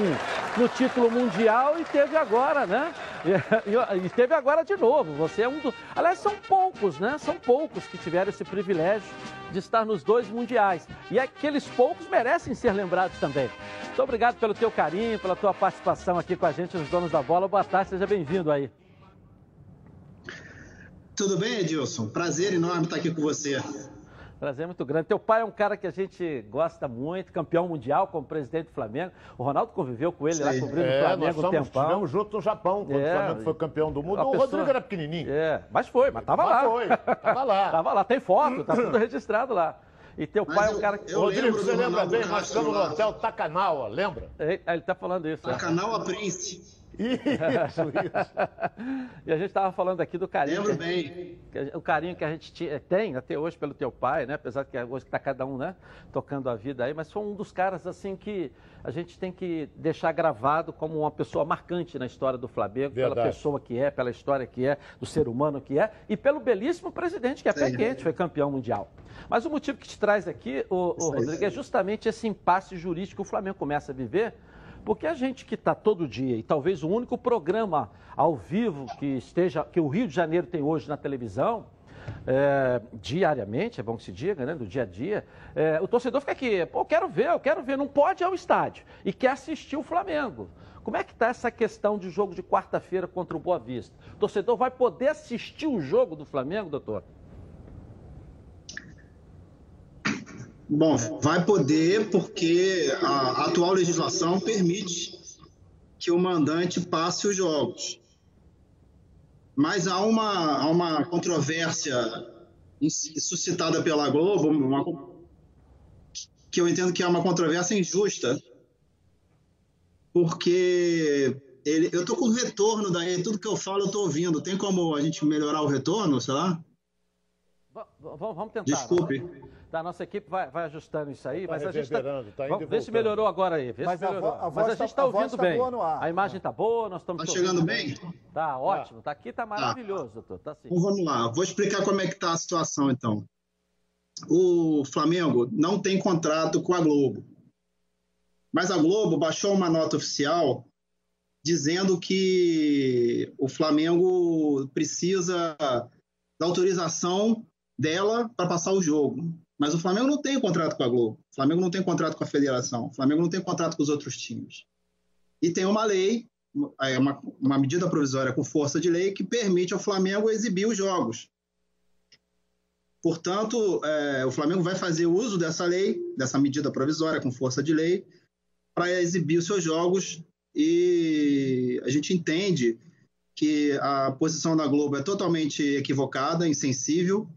no título mundial e teve agora, né? E, e, teve agora de novo. Você é um dos. Aliás, são poucos, né? São poucos que tiveram esse privilégio de estar nos dois mundiais. E aqueles poucos merecem ser lembrados também. Muito obrigado pelo teu carinho, pela tua participação aqui com a gente, os donos da bola. Boa tarde, seja bem-vindo aí. Tudo bem, Edilson? Prazer enorme estar aqui com você. Prazer muito grande. Teu pai é um cara que a gente gosta muito, campeão mundial como presidente do Flamengo. O Ronaldo conviveu com ele Sei. lá cobrindo é, o Flamengo um tempão. Estivemos juntos no Japão, quando é, o Flamengo foi campeão do mundo. O pessoa... Rodrigo era pequenininho. É, mas foi, mas tava mas lá. foi, tava lá. tava lá, tem foto, tá tudo registrado lá. E teu mas pai é um cara que. Rodrigo, você lembra bem? Nós ficamos no hotel Takanawa, lembra? Ele, ele tá falando isso. Takanawa é. Prince. Isso, isso. e a gente estava falando aqui do carinho. Lembro bem. Gente, o carinho que a gente tem até hoje pelo teu pai, né? Apesar que hoje está cada um, né? Tocando a vida aí, mas foi um dos caras assim que a gente tem que deixar gravado como uma pessoa marcante na história do Flamengo, Verdade. pela pessoa que é, pela história que é, do ser humano que é, e pelo belíssimo presidente que é pé quente, foi campeão mundial. Mas o motivo que te traz aqui, o, o Rodrigo, é justamente esse impasse jurídico que o Flamengo começa a viver porque a gente que está todo dia, e talvez o único programa ao vivo que esteja, que o Rio de Janeiro tem hoje na televisão, é, diariamente, é bom que se diga, né, do dia a dia, é, o torcedor fica aqui, pô, quero ver, eu quero ver, não pode ir ao estádio e quer assistir o Flamengo. Como é que está essa questão de jogo de quarta-feira contra o Boa Vista? O torcedor vai poder assistir o jogo do Flamengo, doutor? Bom, vai poder porque a atual legislação permite que o mandante passe os jogos. Mas há uma, há uma controvérsia suscitada pela Globo, uma, que eu entendo que é uma controvérsia injusta, porque ele, eu estou com retorno daí, tudo que eu falo eu estou ouvindo. Tem como a gente melhorar o retorno, sei lá? Vamos tentar. Desculpe. Tá, a nossa equipe vai, vai ajustando isso aí, Tá mas a gente tá, tá indo vamos ver se melhorou agora aí. Vê Mas se a melhorou. vo- a mas a gente tá- está a voz ouvindo tá bem. boa no ar. A imagem está boa, nós estamos Tá te chegando bem? Tá ótimo, tá aqui, tá maravilhoso, doutor. Tá sim. Então vamos lá, vou explicar como é que está a situação então. O Flamengo não tem contrato com a Globo, mas a Globo baixou uma nota oficial dizendo que o Flamengo precisa da autorização dela para passar o jogo. Mas o Flamengo não tem contrato com a Globo, o Flamengo não tem contrato com a federação, o Flamengo não tem contrato com os outros times. E tem uma lei, é uma, uma medida provisória com força de lei que permite ao Flamengo exibir os jogos. Portanto, é, o Flamengo vai fazer uso dessa lei, dessa medida provisória com força de lei, para exibir os seus jogos e a gente entende que a posição da Globo é totalmente equivocada, insensível,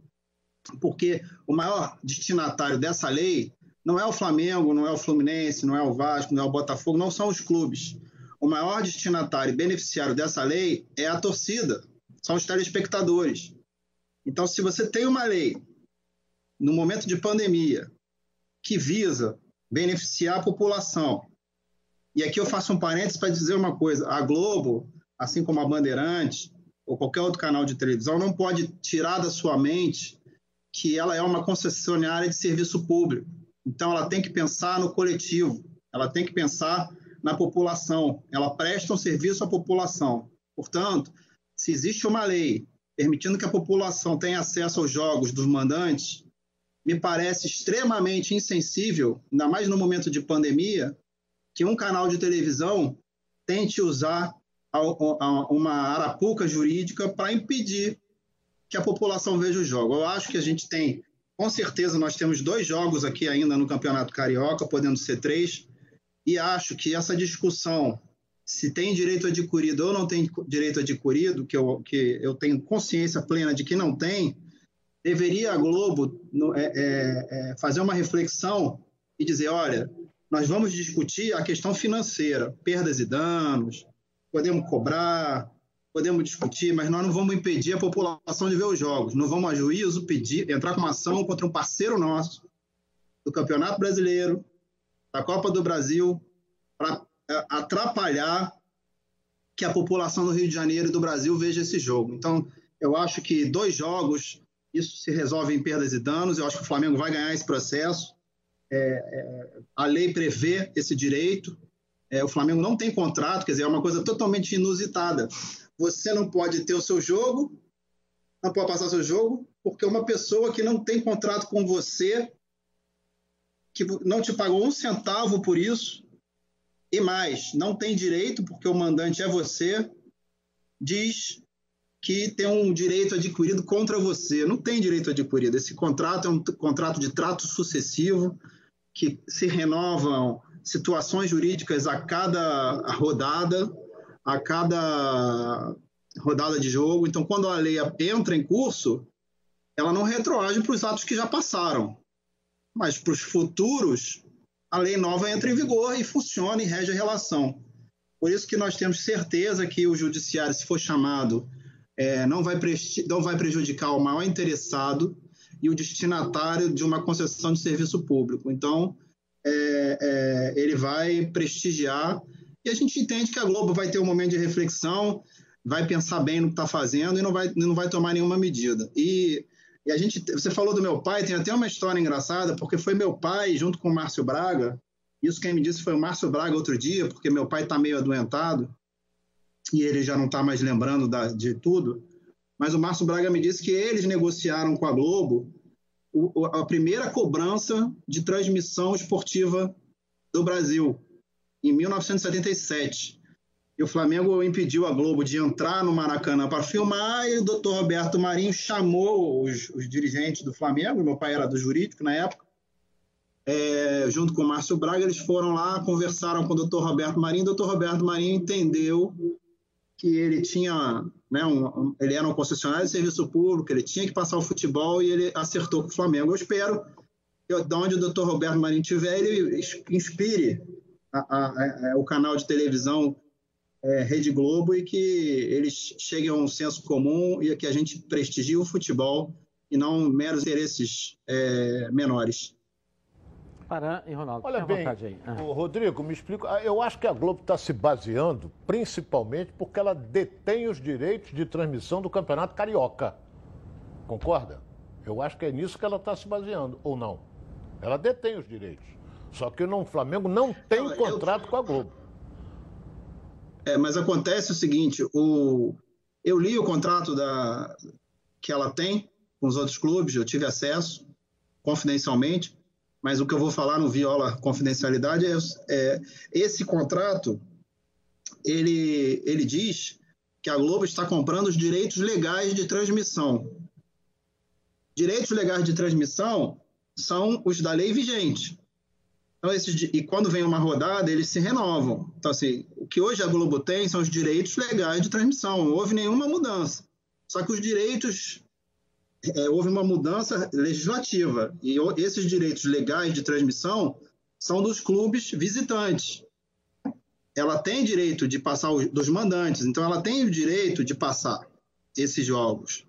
porque o maior destinatário dessa lei não é o Flamengo, não é o Fluminense, não é o Vasco, não é o Botafogo, não são os clubes. O maior destinatário e beneficiário dessa lei é a torcida, são os telespectadores. Então, se você tem uma lei no momento de pandemia que visa beneficiar a população, e aqui eu faço um parênteses para dizer uma coisa: a Globo, assim como a Bandeirantes ou qualquer outro canal de televisão, não pode tirar da sua mente que ela é uma concessionária de serviço público. Então, ela tem que pensar no coletivo, ela tem que pensar na população, ela presta um serviço à população. Portanto, se existe uma lei permitindo que a população tenha acesso aos jogos dos mandantes, me parece extremamente insensível, ainda mais no momento de pandemia, que um canal de televisão tente usar uma arapuca jurídica para impedir que a população veja o jogo. Eu acho que a gente tem, com certeza, nós temos dois jogos aqui ainda no Campeonato Carioca, podendo ser três, e acho que essa discussão se tem direito adquirido ou não tem direito adquirido, que eu, que eu tenho consciência plena de que não tem, deveria a Globo é, é, é, fazer uma reflexão e dizer, olha, nós vamos discutir a questão financeira, perdas e danos, podemos cobrar, podemos discutir, mas nós não vamos impedir a população de ver os jogos, não vamos a juízo pedir, entrar com uma ação contra um parceiro nosso do Campeonato Brasileiro, da Copa do Brasil, para atrapalhar que a população do Rio de Janeiro e do Brasil veja esse jogo. Então, eu acho que dois jogos, isso se resolve em perdas e danos, eu acho que o Flamengo vai ganhar esse processo. É, é, a lei prevê esse direito, é, o Flamengo não tem contrato, quer dizer, é uma coisa totalmente inusitada. Você não pode ter o seu jogo, não pode passar seu jogo, porque uma pessoa que não tem contrato com você, que não te pagou um centavo por isso, e mais, não tem direito, porque o mandante é você, diz que tem um direito adquirido contra você. Não tem direito adquirido. Esse contrato é um contrato de trato sucessivo, que se renovam situações jurídicas a cada rodada, a cada rodada de jogo. Então, quando a lei entra em curso, ela não retroage para os atos que já passaram. Mas para os futuros, a lei nova entra em vigor e funciona e rege a relação. Por isso que nós temos certeza que o judiciário, se for chamado, é, não, vai não vai prejudicar o maior interessado e o destinatário de uma concessão de serviço público. Então, é, é, ele vai prestigiar e a gente entende que a Globo vai ter um momento de reflexão, vai pensar bem no que está fazendo e não vai, não vai tomar nenhuma medida. E, e a gente, você falou do meu pai, tem até uma história engraçada, porque foi meu pai, junto com o Márcio Braga, isso quem me disse foi o Márcio Braga outro dia, porque meu pai está meio adoentado e ele já não está mais lembrando da- de tudo. Mas o Márcio Braga me disse que eles negociaram com a Globo o- a primeira cobrança de transmissão esportiva do Brasil, em 1977. E o Flamengo impediu a Globo de entrar no Maracanã para filmar, e o doutor Roberto Marinho chamou os, os dirigentes do Flamengo, meu pai era do jurídico na época, é, junto com o Márcio Braga, eles foram lá, conversaram com o doutor Roberto Marinho. O doutor Roberto Marinho entendeu que ele tinha, né, um, ele era um concessionário de serviço público, ele tinha que passar o futebol e ele acertou com o Flamengo. Eu espero que, de onde o doutor Roberto Marinho estiver, ele inspire a, a, a, o canal de televisão é, Rede Globo e que eles cheguem a um senso comum e que a gente prestigie o futebol e não meros interesses é, menores. Paran e Ronaldo, Olha bem, ah. Rodrigo, me explica. Ah, eu acho que a Globo está se baseando principalmente porque ela detém os direitos de transmissão do Campeonato Carioca. Concorda? Eu acho que é nisso que ela está se baseando, ou não? Ela detém os direitos. Só que o Flamengo não tem não, contrato eu... com a Globo. É, mas acontece o seguinte: o... eu li o contrato da... que ela tem com os outros clubes, eu tive acesso confidencialmente mas o que eu vou falar no viola confidencialidade é, é esse contrato ele, ele diz que a Globo está comprando os direitos legais de transmissão. Direitos legais de transmissão são os da lei vigente. Então, e quando vem uma rodada, eles se renovam. Então, assim, o que hoje a Globo tem são os direitos legais de transmissão. Não houve nenhuma mudança. Só que os direitos é, houve uma mudança legislativa e esses direitos legais de transmissão são dos clubes visitantes. Ela tem direito de passar os, dos mandantes, então ela tem o direito de passar esses jogos.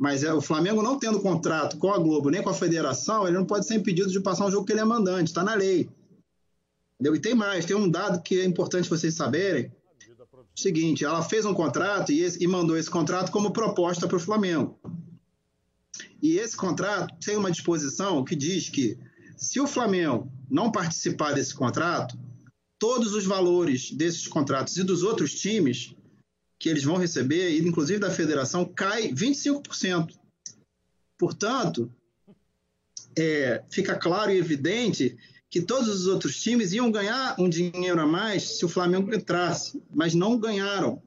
Mas é, o Flamengo não tendo contrato com a Globo nem com a Federação, ele não pode ser impedido de passar um jogo que ele é mandante, está na lei. Entendeu? E tem mais, tem um dado que é importante vocês saberem. O seguinte, ela fez um contrato e, esse, e mandou esse contrato como proposta para o Flamengo. E esse contrato tem uma disposição que diz que se o Flamengo não participar desse contrato, todos os valores desses contratos e dos outros times que eles vão receber, inclusive da federação, cai 25%. Portanto, é, fica claro e evidente que todos os outros times iam ganhar um dinheiro a mais se o Flamengo entrasse, mas não ganharam.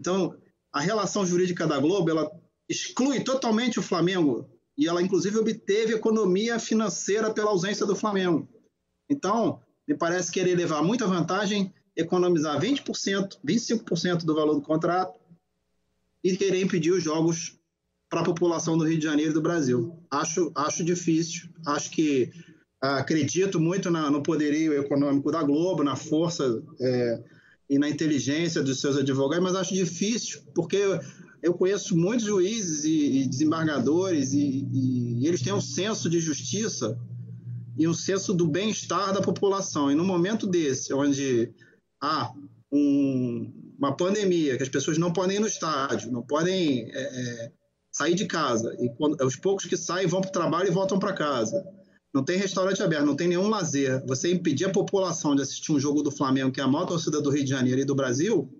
Então, a relação jurídica da Globo ela exclui totalmente o Flamengo e ela inclusive obteve economia financeira pela ausência do Flamengo. Então, me parece querer levar muita vantagem, economizar 20%, 25% do valor do contrato e querer impedir os jogos para a população do Rio de Janeiro e do Brasil. Acho, acho difícil, acho que acredito muito na, no poderio econômico da Globo, na força é, e na inteligência dos seus advogados, mas acho difícil, porque eu conheço muitos juízes e, e desembargadores e, e, eles têm um senso de justiça e um senso do bem-estar da população. E no momento desse, onde há um, uma pandemia, que as pessoas não podem ir no estádio, não podem é, é sair de casa, e quando, os poucos que saem vão para o trabalho e voltam para casa. Não tem restaurante aberto, não tem nenhum lazer. Você impedir a população de assistir um jogo do Flamengo, que é a maior torcida do Rio de Janeiro e do Brasil,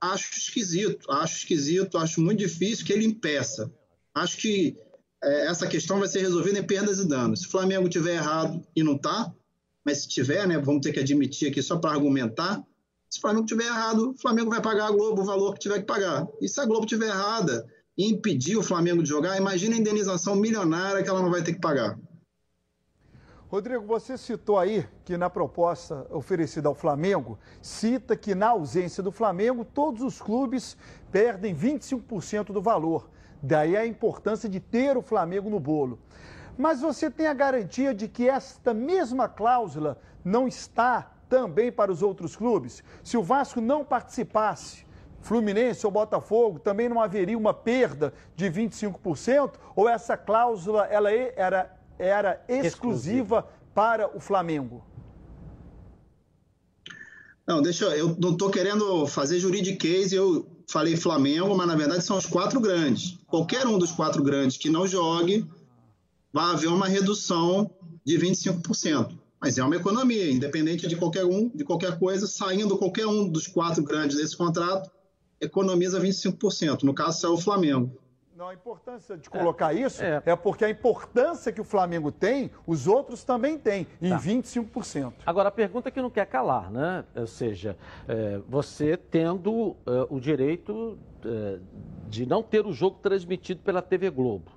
acho esquisito, acho esquisito, acho muito difícil que ele impeça. Acho que é, essa questão vai ser resolvida em perdas e danos. Se o Flamengo tiver errado e não está, mas se tiver, né, vamos ter que admitir aqui só para argumentar. Se o Flamengo tiver errado, o Flamengo vai pagar a Globo o valor que tiver que pagar. E se a Globo tiver errada e impedir o Flamengo de jogar, imagina a indenização milionária que ela não vai ter que pagar. Rodrigo, você citou aí que na proposta oferecida ao Flamengo, cita que na ausência do Flamengo, todos os clubes perdem 25% do valor. Daí a importância de ter o Flamengo no bolo. Mas você tem a garantia de que esta mesma cláusula não está também para os outros clubes? Se o Vasco não participasse, Fluminense ou Botafogo, também não haveria uma perda de 25%? Ou essa cláusula ela é, era era exclusiva para o Flamengo? Não, deixa eu. Eu não estou querendo fazer juridiquês, eu falei Flamengo, mas na verdade são os quatro grandes. Qualquer um dos quatro grandes que não jogue, vai haver uma redução de 25%. Mas é uma economia, independente de qualquer um, de qualquer coisa, saindo qualquer um dos quatro grandes desse contrato, economiza 25%. No caso, é o Flamengo. Não, a importância de colocar é, isso é. é. porque a importância que o Flamengo tem, os outros também têm, em tá. 25%. Agora, a pergunta é que não quer calar, né? Ou seja, é, você tendo é, o direito é, de não ter o jogo transmitido pela TV Globo.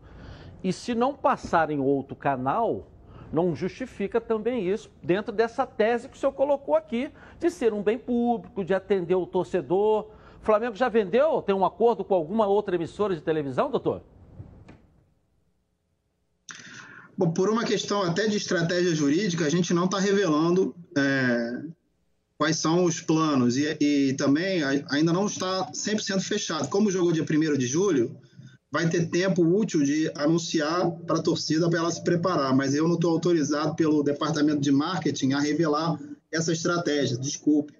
E se não passar em outro canal, não justifica também isso dentro dessa tese que o senhor colocou aqui de ser um bem público, de atender o torcedor. O Flamengo já vendeu? Tem um acordo com alguma outra emissora de televisão, doutor? Bom, por uma questão até de estratégia jurídica, a gente não está revelando é, quais são os planos e, e, também ainda não está 100% fechado. Como jogou dia 1 de julho, vai ter tempo útil de anunciar para a torcida para ela se preparar, mas eu não estou autorizado pelo departamento de marketing a revelar essa estratégia, desculpe.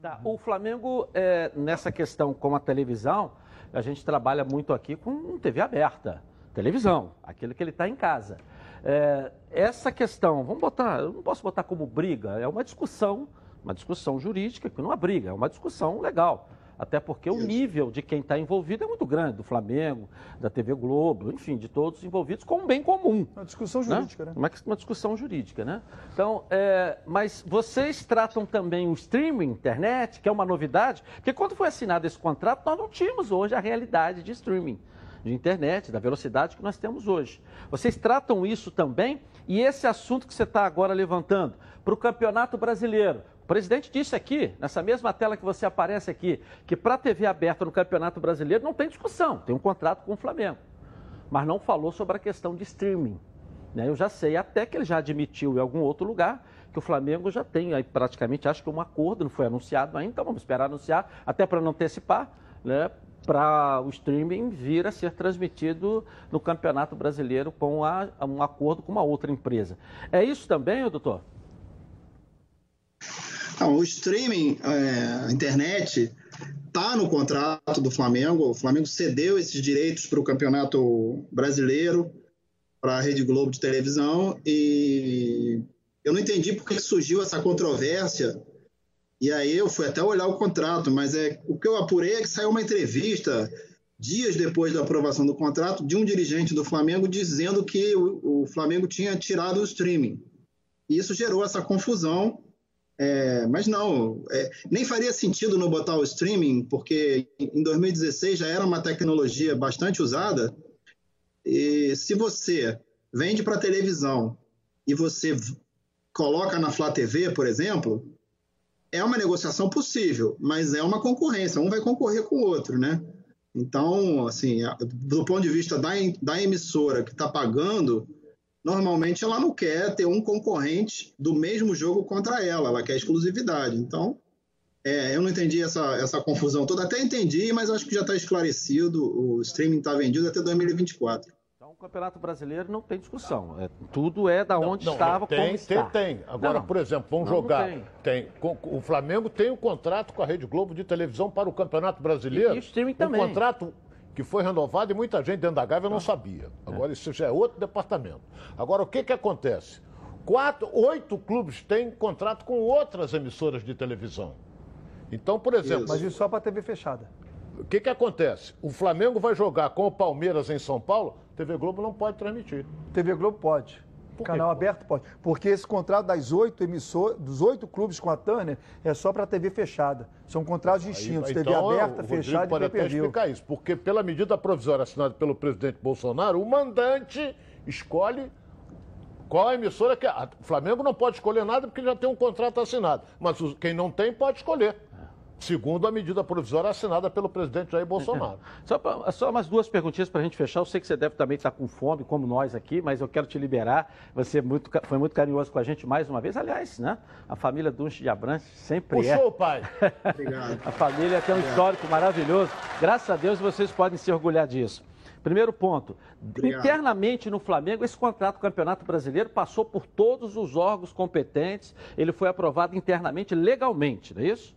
Tá. O Flamengo, é, nessa questão com a televisão, a gente trabalha muito aqui com TV aberta televisão, aquilo que ele está em casa. É, essa questão, vamos botar, eu não posso botar como briga, é uma discussão, uma discussão jurídica, que não é briga, é uma discussão legal. Até porque o nível de quem está envolvido é muito grande, do Flamengo, da TV Globo, enfim, de todos envolvidos com um bem comum. Uma discussão jurídica, né? né? Uma, uma, discussão jurídica, né? Então, é, mas vocês tratam também o streaming, internet, que é uma novidade, porque quando foi assinado esse contrato, nós não tínhamos hoje a realidade de streaming de internet, da velocidade que nós temos hoje. Vocês tratam isso também e esse assunto que você está agora levantando para o Campeonato Brasileiro. O presidente disse aqui, nessa mesma tela que você aparece aqui, que para a TV aberta no Campeonato Brasileiro não tem discussão, tem um contrato com o Flamengo. Mas não falou sobre a questão de streaming. Né? Eu já sei, até que ele já admitiu em algum outro lugar, que o Flamengo já tem aí praticamente, acho que um acordo, não foi anunciado ainda, então vamos esperar anunciar, até para não antecipar, né? para o streaming vir a ser transmitido no Campeonato Brasileiro com a, um acordo com uma outra empresa. É isso também, doutor? Não, o streaming, é, a internet, está no contrato do Flamengo. O Flamengo cedeu esses direitos para o Campeonato Brasileiro, para a Rede Globo de televisão, e eu não entendi por que surgiu essa controvérsia e aí eu fui até olhar o contrato, mas é o que eu apurei é que saiu uma entrevista dias depois da aprovação do contrato de um dirigente do Flamengo dizendo que o, o Flamengo tinha tirado o streaming. E isso gerou essa confusão. É, mas não, é, nem faria sentido não botar o streaming, porque em 2016 já era uma tecnologia bastante usada. E se você vende para televisão e você coloca na Flá TV, por exemplo, é uma negociação possível, mas é uma concorrência, um vai concorrer com o outro, né? Então, assim, do ponto de vista da, da emissora que está pagando, normalmente ela não quer ter um concorrente do mesmo jogo contra ela, ela quer exclusividade. Então, é, eu não entendi essa, essa confusão toda, até entendi, mas acho que já está esclarecido, o streaming está vendido até 2024. Campeonato Brasileiro não tem discussão. É, tudo é da onde não, estava, tem, como está. Tem, tem. Agora, não, por exemplo, vamos não, jogar. Tem. tem. O Flamengo tem um contrato com a Rede Globo de televisão para o Campeonato Brasileiro. E, e o streaming também. Um contrato que foi renovado e muita gente dentro da Gávea não sabia. Agora, isso já é outro departamento. Agora, o que, que acontece? Quatro, oito clubes têm contrato com outras emissoras de televisão. Então, por exemplo. Isso. Mas isso só para TV fechada. O que, que acontece? O Flamengo vai jogar com o Palmeiras em São Paulo, TV Globo não pode transmitir. TV Globo pode. Canal aberto pode. Porque esse contrato das oito emissoras, dos oito clubes com a Turner, é só para TV fechada. São contratos distintos, então, TV aberta, fechada pode e pode até explicar isso, porque pela medida provisória assinada pelo presidente Bolsonaro, o mandante escolhe qual a emissora que O Flamengo não pode escolher nada porque já tem um contrato assinado. Mas quem não tem pode escolher segundo a medida provisória assinada pelo presidente Jair Bolsonaro. Só, pra, só umas duas perguntinhas para a gente fechar. Eu sei que você deve também estar com fome, como nós aqui, mas eu quero te liberar. Você é muito, foi muito carinhoso com a gente mais uma vez. Aliás, né? A família Dunche de Abrantes sempre Puxou, é. Puxou, pai. Obrigado. A família tem um histórico maravilhoso. Graças a Deus vocês podem se orgulhar disso. Primeiro ponto, Obrigado. internamente no Flamengo, esse contrato do Campeonato Brasileiro passou por todos os órgãos competentes, ele foi aprovado internamente legalmente, não é isso?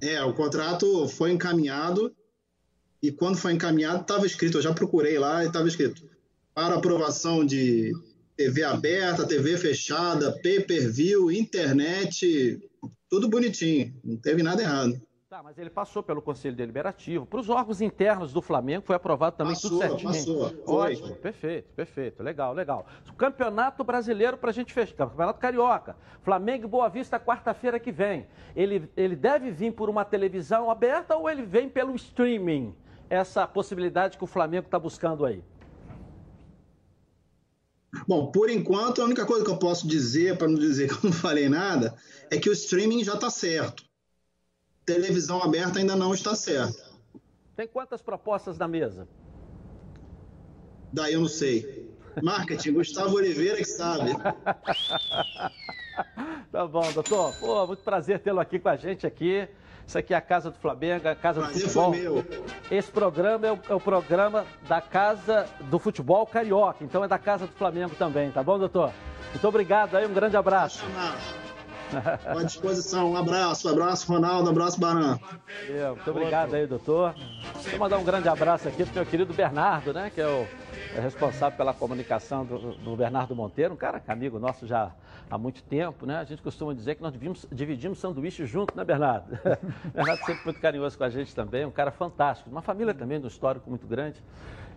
É, o contrato foi encaminhado e quando foi encaminhado estava escrito, eu já procurei lá e estava escrito para aprovação de TV aberta, TV fechada, pay-per-view, internet, tudo bonitinho, não teve nada errado. Tá, mas ele passou pelo Conselho Deliberativo. Para os órgãos internos do Flamengo foi aprovado também passou, tudo certinho. Passou, Ótimo, foi. perfeito, perfeito. Legal, legal. O Campeonato Brasileiro para a gente fechar. Campeonato Carioca. Flamengo e Boa Vista quarta-feira que vem. Ele, ele deve vir por uma televisão aberta ou ele vem pelo streaming? Essa possibilidade que o Flamengo está buscando aí. Bom, por enquanto, a única coisa que eu posso dizer, para não dizer que eu não falei nada, é que o streaming já está certo. Televisão aberta ainda não está certo. Tem quantas propostas na mesa? Daí eu não sei. Marketing, Gustavo Oliveira que sabe. tá bom, doutor. Pô, muito prazer tê-lo aqui com a gente aqui. Isso aqui é a Casa do Flamengo, a Casa prazer do Futebol. Foi meu. Esse programa é o, é o, programa da Casa do Futebol Carioca, então é da Casa do Flamengo também, tá bom, doutor? Muito obrigado aí, um grande abraço. À disposição. Um abraço, um abraço, Ronaldo, um abraço, Baran. Muito obrigado aí, doutor. Vou mandar um grande abraço aqui pro meu querido Bernardo, né? Que é o é responsável pela comunicação do, do, Bernardo Monteiro, um cara é amigo nosso já há muito tempo, né? A gente costuma dizer que nós dividimos, dividimos sanduíche junto, né, Bernardo? Bernardo sempre muito carinhoso com a gente também, um cara fantástico, uma família também, de um histórico muito grande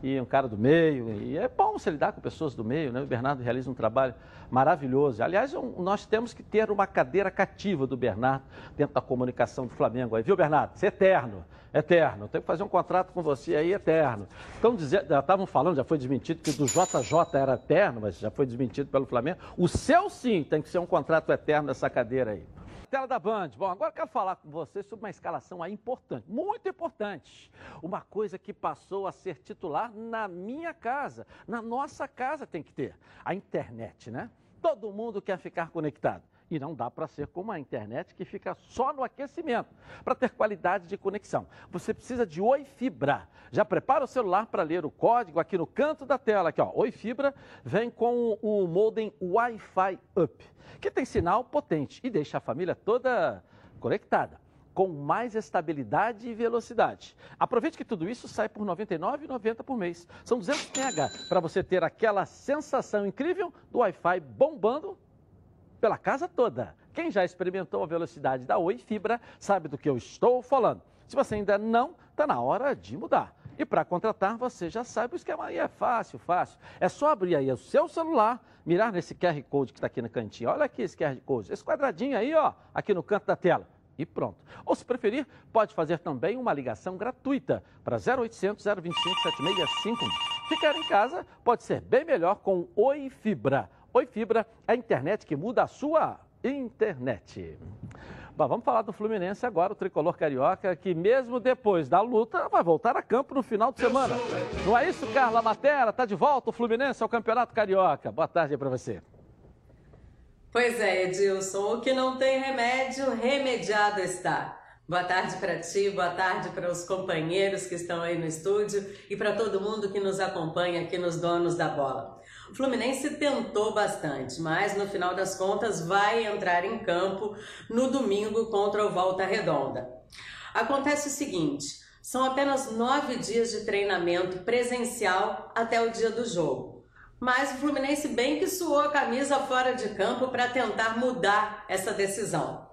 e um cara do meio. E é bom você lidar com pessoas do meio, né? O Bernardo realiza um trabalho maravilhoso. Aliás, um, nós temos que ter uma cadeira cativa do Bernardo dentro da comunicação do Flamengo aí, viu, Bernardo? Você é eterno, eterno. Tem que fazer um contrato com você aí eterno. Então, estavam falando, já foi desmentido que do JJ era eterno, mas já foi desmentido pelo Flamengo. O seu sim tem que ser um contrato eterno dessa cadeira aí tela da Band. Bom, agora eu quero falar com vocês sobre uma escalação aí importante, muito importante. Uma coisa que passou a ser titular na minha casa, na nossa casa tem que ter. A internet, né? Todo mundo quer ficar conectado. E não dá para ser como a internet que fica só no aquecimento. Para ter qualidade de conexão, você precisa de Oi Fibra. Já prepara o celular para ler o código aqui no canto da tela. Aqui, ó. Oi Fibra vem com o modem Wi-Fi Up, que tem sinal potente e deixa a família toda conectada com mais estabilidade e velocidade. Aproveite que tudo isso sai por R$ 99,90 por mês. São 200 MB para você ter aquela sensação incrível do Wi-Fi bombando pela casa toda. Quem já experimentou a velocidade da Oi Fibra sabe do que eu estou falando. Se você ainda não, está na hora de mudar. E para contratar, você já sabe, o esquema aí é fácil, fácil. É só abrir aí o seu celular, mirar nesse QR Code que está aqui no cantinho. Olha aqui esse QR Code, esse quadradinho aí, ó, aqui no canto da tela. E pronto. Ou se preferir, pode fazer também uma ligação gratuita para 0800 025 7655. Ficar em casa pode ser bem melhor com Oi Fibra. Oi Fibra, a internet que muda a sua internet. Bom, vamos falar do Fluminense agora, o tricolor carioca, que mesmo depois da luta vai voltar a campo no final de semana. Não é isso, Carla Matera? Está de volta o Fluminense ao Campeonato Carioca. Boa tarde para você. Pois é, Edilson, o que não tem remédio, remediado está. Boa tarde para ti, boa tarde para os companheiros que estão aí no estúdio e para todo mundo que nos acompanha aqui nos Donos da Bola. O Fluminense tentou bastante, mas no final das contas vai entrar em campo no domingo contra o Volta Redonda. Acontece o seguinte: são apenas nove dias de treinamento presencial até o dia do jogo. Mas o Fluminense bem que suou a camisa fora de campo para tentar mudar essa decisão.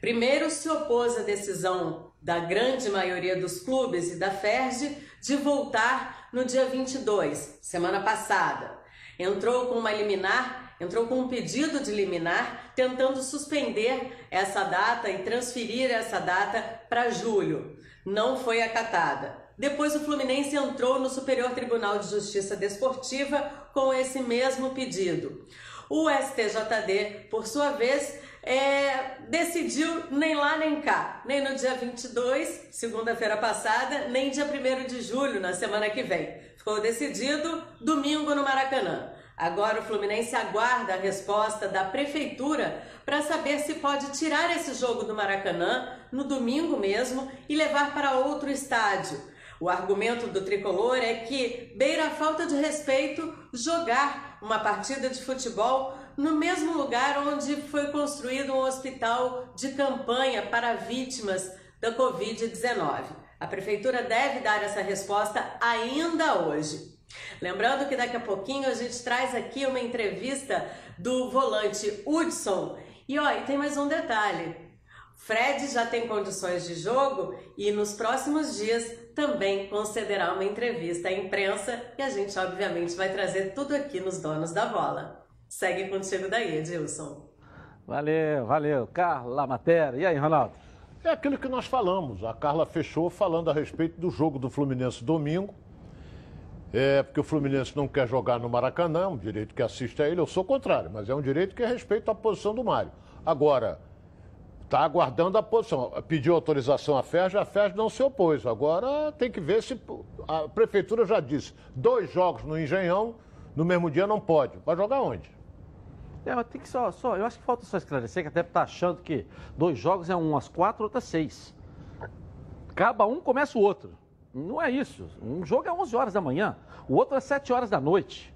Primeiro se opôs à decisão da grande maioria dos clubes e da FERJ de voltar no dia 22, semana passada entrou com uma liminar, entrou com um pedido de liminar, tentando suspender essa data e transferir essa data para julho. Não foi acatada. Depois o Fluminense entrou no Superior Tribunal de Justiça Desportiva com esse mesmo pedido. O STJD, por sua vez, é, decidiu nem lá nem cá, nem no dia 22, segunda-feira passada, nem dia 1 de julho, na semana que vem. Ficou decidido domingo no Maracanã. Agora o Fluminense aguarda a resposta da prefeitura para saber se pode tirar esse jogo do Maracanã no domingo mesmo e levar para outro estádio. O argumento do tricolor é que beira a falta de respeito jogar uma partida de futebol no mesmo lugar onde foi construído um hospital de campanha para vítimas da Covid-19. A prefeitura deve dar essa resposta ainda hoje. Lembrando que daqui a pouquinho a gente traz aqui uma entrevista do volante Hudson. E ó, e tem mais um detalhe. Fred já tem condições de jogo e nos próximos dias também concederá uma entrevista à imprensa e a gente obviamente vai trazer tudo aqui nos Donos da Bola. Segue contigo daí, Edilson. Valeu, valeu. Carla Matéria. E aí, Ronaldo? É aquilo que nós falamos. A Carla fechou falando a respeito do jogo do Fluminense domingo É porque o Fluminense não quer jogar no Maracanã, um direito que assiste a ele, eu sou contrário, mas é um direito que respeita a posição do Mário. Agora, está aguardando a posição. Pediu autorização à FERJ, a FERJ não se opôs. Agora tem que ver se. A prefeitura já disse: dois jogos no Engenhão, no mesmo dia não pode. Vai jogar onde? É, mas tem que só, só. Eu acho que falta só esclarecer que até está achando que dois jogos é um às quatro, outro às seis. Acaba um, começa o outro. Não é isso. Um jogo é 11 horas da manhã, o outro é 7 horas da noite.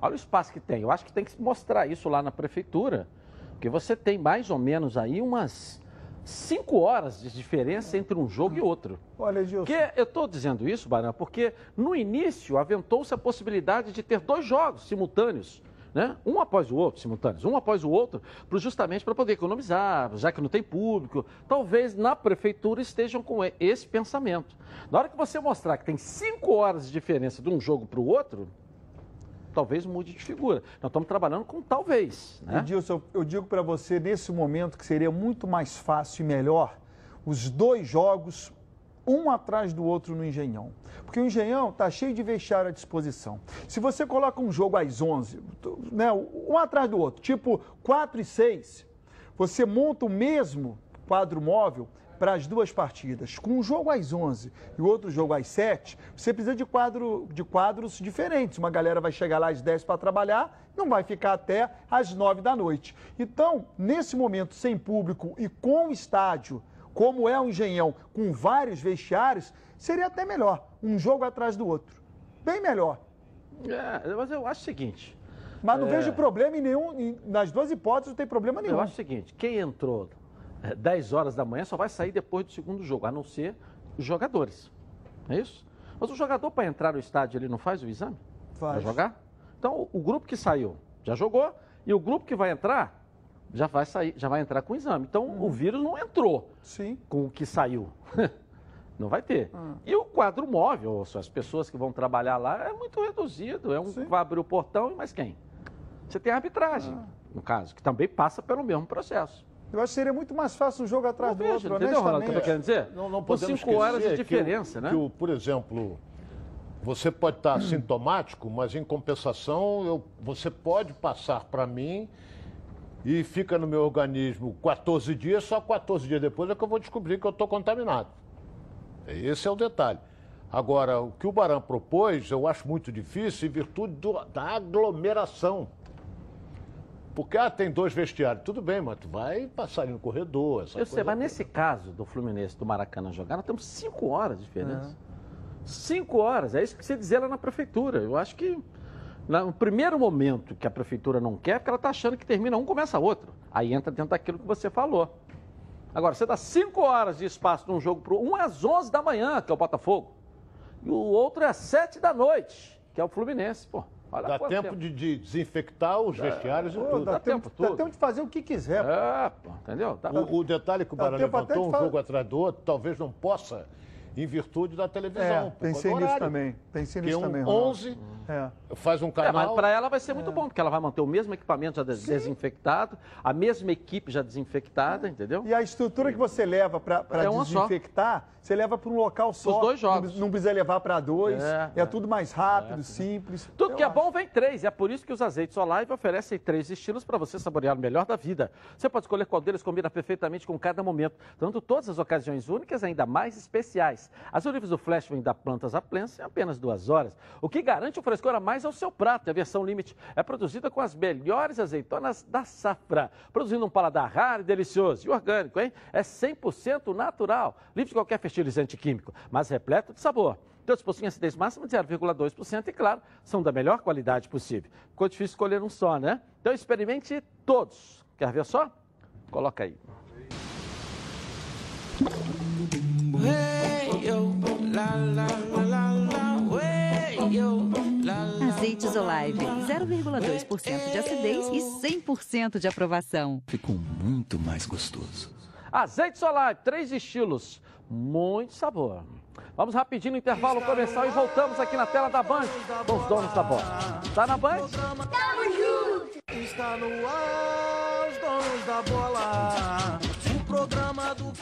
Olha o espaço que tem. Eu acho que tem que mostrar isso lá na prefeitura. Porque você tem mais ou menos aí umas 5 horas de diferença entre um jogo e outro. Olha, Gilson. Porque eu estou dizendo isso, Barão, porque no início aventou-se a possibilidade de ter dois jogos simultâneos. Né? Um após o outro, simultâneos, um após o outro, justamente para poder economizar, já que não tem público. Talvez na prefeitura estejam com esse pensamento. Na hora que você mostrar que tem cinco horas de diferença de um jogo para o outro, talvez mude de figura. Nós estamos trabalhando com talvez. Né? Edilson, eu digo para você nesse momento que seria muito mais fácil e melhor os dois jogos, um atrás do outro no Engenhão. Porque o Engenhão está cheio de vestiário à disposição. Se você coloca um jogo às 11, né, um atrás do outro, tipo 4 e 6, você monta o mesmo quadro móvel para as duas partidas. Com um jogo às 11 e o outro jogo às 7, você precisa de, quadro, de quadros diferentes. Uma galera vai chegar lá às 10 para trabalhar, não vai ficar até às 9 da noite. Então, nesse momento, sem público e com estádio, como é o Engenhão, com vários vestiários, seria até melhor. Um jogo atrás do outro. Bem melhor. É, mas eu acho o seguinte. Mas não É. vejo problema em nenhum. em- nas duas hipóteses não tem problema nenhum. Eu acho o seguinte, quem entrou é, 10 horas da manhã só vai sair depois do segundo jogo, a não ser os jogadores. É isso? Mas o jogador, para entrar no estádio, ele não faz o exame? Faz. Vai jogar? Então, o grupo que saiu já jogou e o grupo que vai entrar já vai sair, já vai entrar com o exame. Então, o vírus não entrou Sim. com o que saiu. Não vai ter. E o quadro móvel, ou seja, as pessoas que vão trabalhar lá, é muito reduzido. É um que vai abrir o portão e mais quem? Você tem a arbitragem, no caso, que também passa pelo mesmo processo. Eu acho que seria muito mais fácil um jogo atrás Eu do vejo, outro, entendeu, Ronaldo, tô querendo dizer? Não, não podemos cinco horas de esquecer que o- diferença, né? que o, por exemplo, você pode estar sintomático, mas em compensação eu- você pode passar para mim e fica no meu organismo 14 dias, só 14 dias depois é que eu vou descobrir que eu estou contaminado. Esse é o detalhe. Agora, o que o Baran propôs, eu acho muito difícil em virtude do- da aglomeração. Porque, ah, tem dois vestiários. Tudo bem, mas tu vai passar ali no corredor. Essa Eu sei, mas nesse caso do Fluminense, do Maracanã jogar, nós temos cinco horas de diferença. Cinco horas, é isso que você dizia lá na prefeitura. Eu acho que no primeiro momento que a prefeitura não quer, porque ela está achando que termina um, começa outro. Aí entra dentro daquilo que você falou. Agora, você dá cinco horas de espaço de um jogo para um é às 11 da manhã, que é o Botafogo. E o outro é às 7 da noite, que é o Fluminense. Pô, olha Dá quanto tempo de, de desinfectar os vestiários e tudo. dá, Dá tempo, tempo dá tempo de fazer o que quiser. pô. É, pô, entendeu? Dá- O, o detalhe que o Dá Barão tempo levantou, de um jogo atrás do outro, talvez não possa, em virtude da televisão. É, pensei nisso horário. também. Pensei nisso um também, Ronaldo. 11 É. faz um É, mas canal. para ela vai ser muito bom, porque ela vai manter o mesmo equipamento já des- desinfectado, a mesma equipe já desinfectada, entendeu? E a estrutura que você leva para É uma só. desinfectar, você leva para um local só. dois jogos. Não, não precisa levar para dois. É, É, é. tudo mais rápido, simples. Tudo Eu que é acho. bom vem três, e é por isso que os azeites Olive oferecem três estilos para você saborear o melhor da vida. Você pode escolher qual deles combina perfeitamente com cada momento, dando todas as ocasiões únicas ainda mais especiais. As olivas do Flash vêm da plantas a plens em apenas duas horas, o que garante o frescor a mais ao seu prato. A versão Limite é produzida com as melhores azeitonas da safra, produzindo um paladar raro e delicioso. E orgânico, hein? É 100% natural, livre de qualquer fertilizante químico, mas repleto de sabor. Todos possuem acidez máxima de 0,2% e, claro, são da melhor qualidade possível. Ficou difícil escolher um só, né? Então experimente todos. Quer ver só? Coloca aí. Azeites Olive, 0,2% de acidez e 100% de aprovação. Ficou muito mais gostoso. Azeite Solar, três estilos, muito sabor. Vamos rapidinho no intervalo comercial e voltamos aqui na tela da Band com os donos da bola. Tá na Band? Está no ar, os donos da bola. O programa do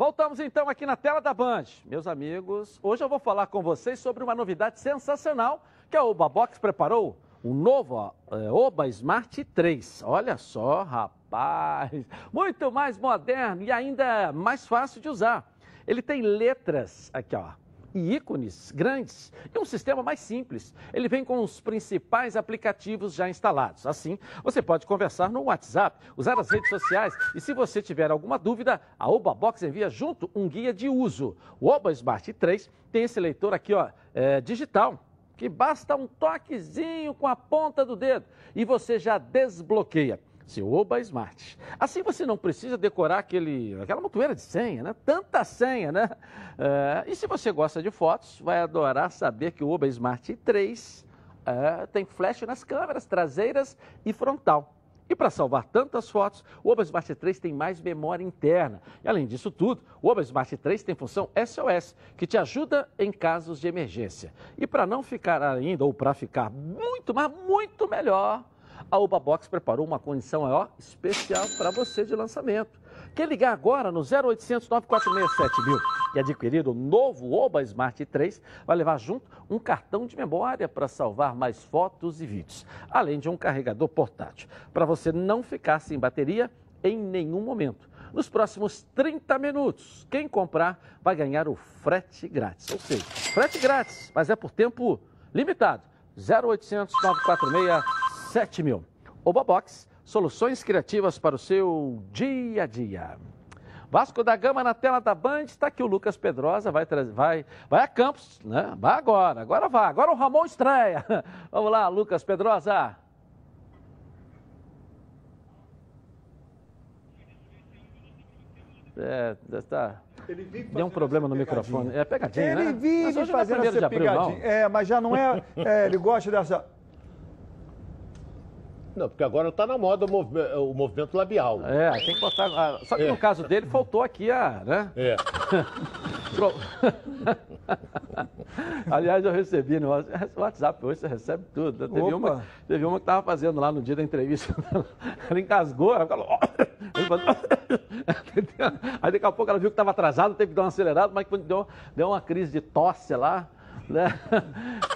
Voltamos então aqui na tela da Band. Meus amigos, hoje eu vou falar com vocês sobre uma novidade sensacional que a Oba Box preparou. O novo é, Oba Smart 3. Olha só, rapaz. Muito mais moderno e ainda mais fácil de usar. Ele tem letras aqui, ó, e ícones grandes e um sistema mais simples. Ele vem com os principais aplicativos já instalados. Assim, você pode conversar no WhatsApp, usar as redes sociais e se você tiver alguma dúvida, a Oba Box envia junto um guia de uso. O Oba Smart 3 tem esse leitor aqui, ó, é, digital, que basta um toquezinho com a ponta do dedo e você já desbloqueia seu Oba Smart. Assim você não precisa decorar aquele, aquela montoeira de senha, né? Tanta senha, né? É, e se você gosta de fotos, vai adorar saber que o Oba Smart 3 é, tem flash nas câmeras traseiras e frontal. E para salvar tantas fotos, o Oba Smart 3 tem mais memória interna. E além disso tudo, o Oba Smart 3 tem função SOS, que te ajuda em casos de emergência. E para não ficar ainda, ou para ficar muito, mas muito melhor, a Uba Box preparou uma condição ó, especial para você de lançamento. Quer ligar agora no 0800 946 mil e adquirir o novo Oba Smart 3, vai levar junto um cartão de memória para salvar mais fotos e vídeos, além de um carregador portátil, para você não ficar sem bateria em nenhum momento. Nos próximos 30 minutos, quem comprar vai ganhar o frete grátis. Ou seja, frete grátis, mas é por tempo limitado. 0800 946 7 mil. Oba Box, soluções criativas para o seu dia a dia. Vasco da Gama na tela da Band, está aqui o Lucas Pedrosa, vai, vai, vai a Campos, né? Vai agora, agora vai, agora o Ramon estreia. Vamos lá, Lucas Pedrosa. É, está. Deu um problema no microfone. É pegadinha, ele né? Ele vive fazendo essa pegadinha. É, mas já não é, é. Ele gosta dessa. Não, porque agora está na moda o, movi o, movimento labial. É, tem que botar. Ah, só que é. no caso dele faltou aqui a. Né? É. Aliás, eu recebi no WhatsApp hoje, você recebe tudo. Teve Opa. uma, teve uma que estava fazendo lá no dia da entrevista. Ela engasgou, ela falou. Aí daqui a pouco ela viu que estava atrasado, teve que dar uma acelerada, mas deu, deu uma crise de tosse lá né?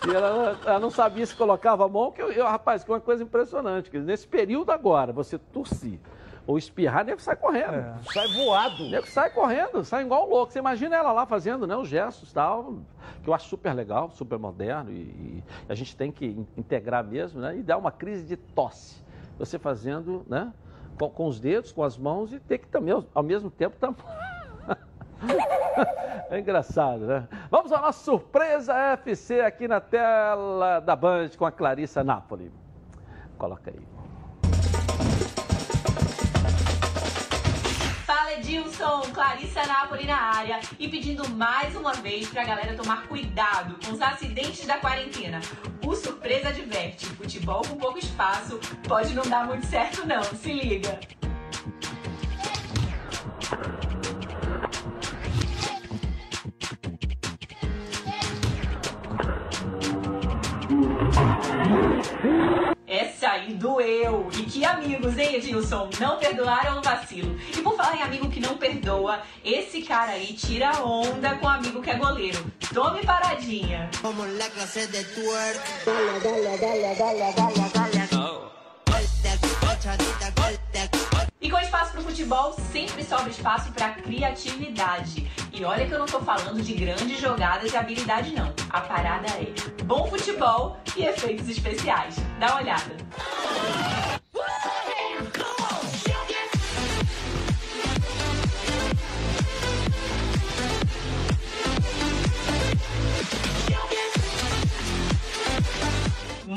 E ela, ela, não sabia se colocava a mão, que eu, eu rapaz, que é uma coisa impressionante. Que nesse período agora, você tossir ou espirrar, nego sai correndo. É. Sai voado. Nego sai correndo, sai igual louco. Você imagina ela lá fazendo né, os gestos e tal, que eu acho super legal, super moderno, e, e, a gente tem que integrar mesmo, né? E dar uma crise de tosse. Você fazendo, né? Com, com os dedos, com as mãos, e ter que também, ao mesmo tempo, tampar. É engraçado, né? Vamos à nossa surpresa FC aqui na tela da Band com a Clarissa Napoli. Coloca aí. Fala Edilson, Clarissa Napoli na área e pedindo mais uma vez para a galera tomar cuidado com os acidentes da quarentena. O Surpresa adverte, futebol com pouco espaço pode não dar muito certo não, se liga. Doeu. E que amigos, hein, Edilson? Não perdoaram o vacilo. E por falar em amigo que não perdoa, esse cara aí tira onda com o amigo que é goleiro. Tome paradinha. Como la clase de twerk. Dale, dale, dale, dale, dale, dale. Oh. E com espaço para o futebol, sempre sobra espaço para criatividade. E olha que eu não estou falando de grandes jogadas e habilidade, não. A parada é bom futebol e efeitos especiais. Dá uma olhada.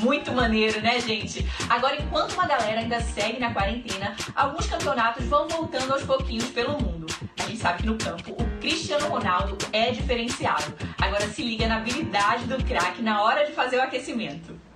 Muito maneiro, né, gente? Agora, enquanto uma galera ainda segue na quarentena, alguns campeonatos vão voltando aos pouquinhos pelo mundo. A gente sabe que no campo o Cristiano Ronaldo é diferenciado. Agora se liga na habilidade do craque na hora de fazer o aquecimento.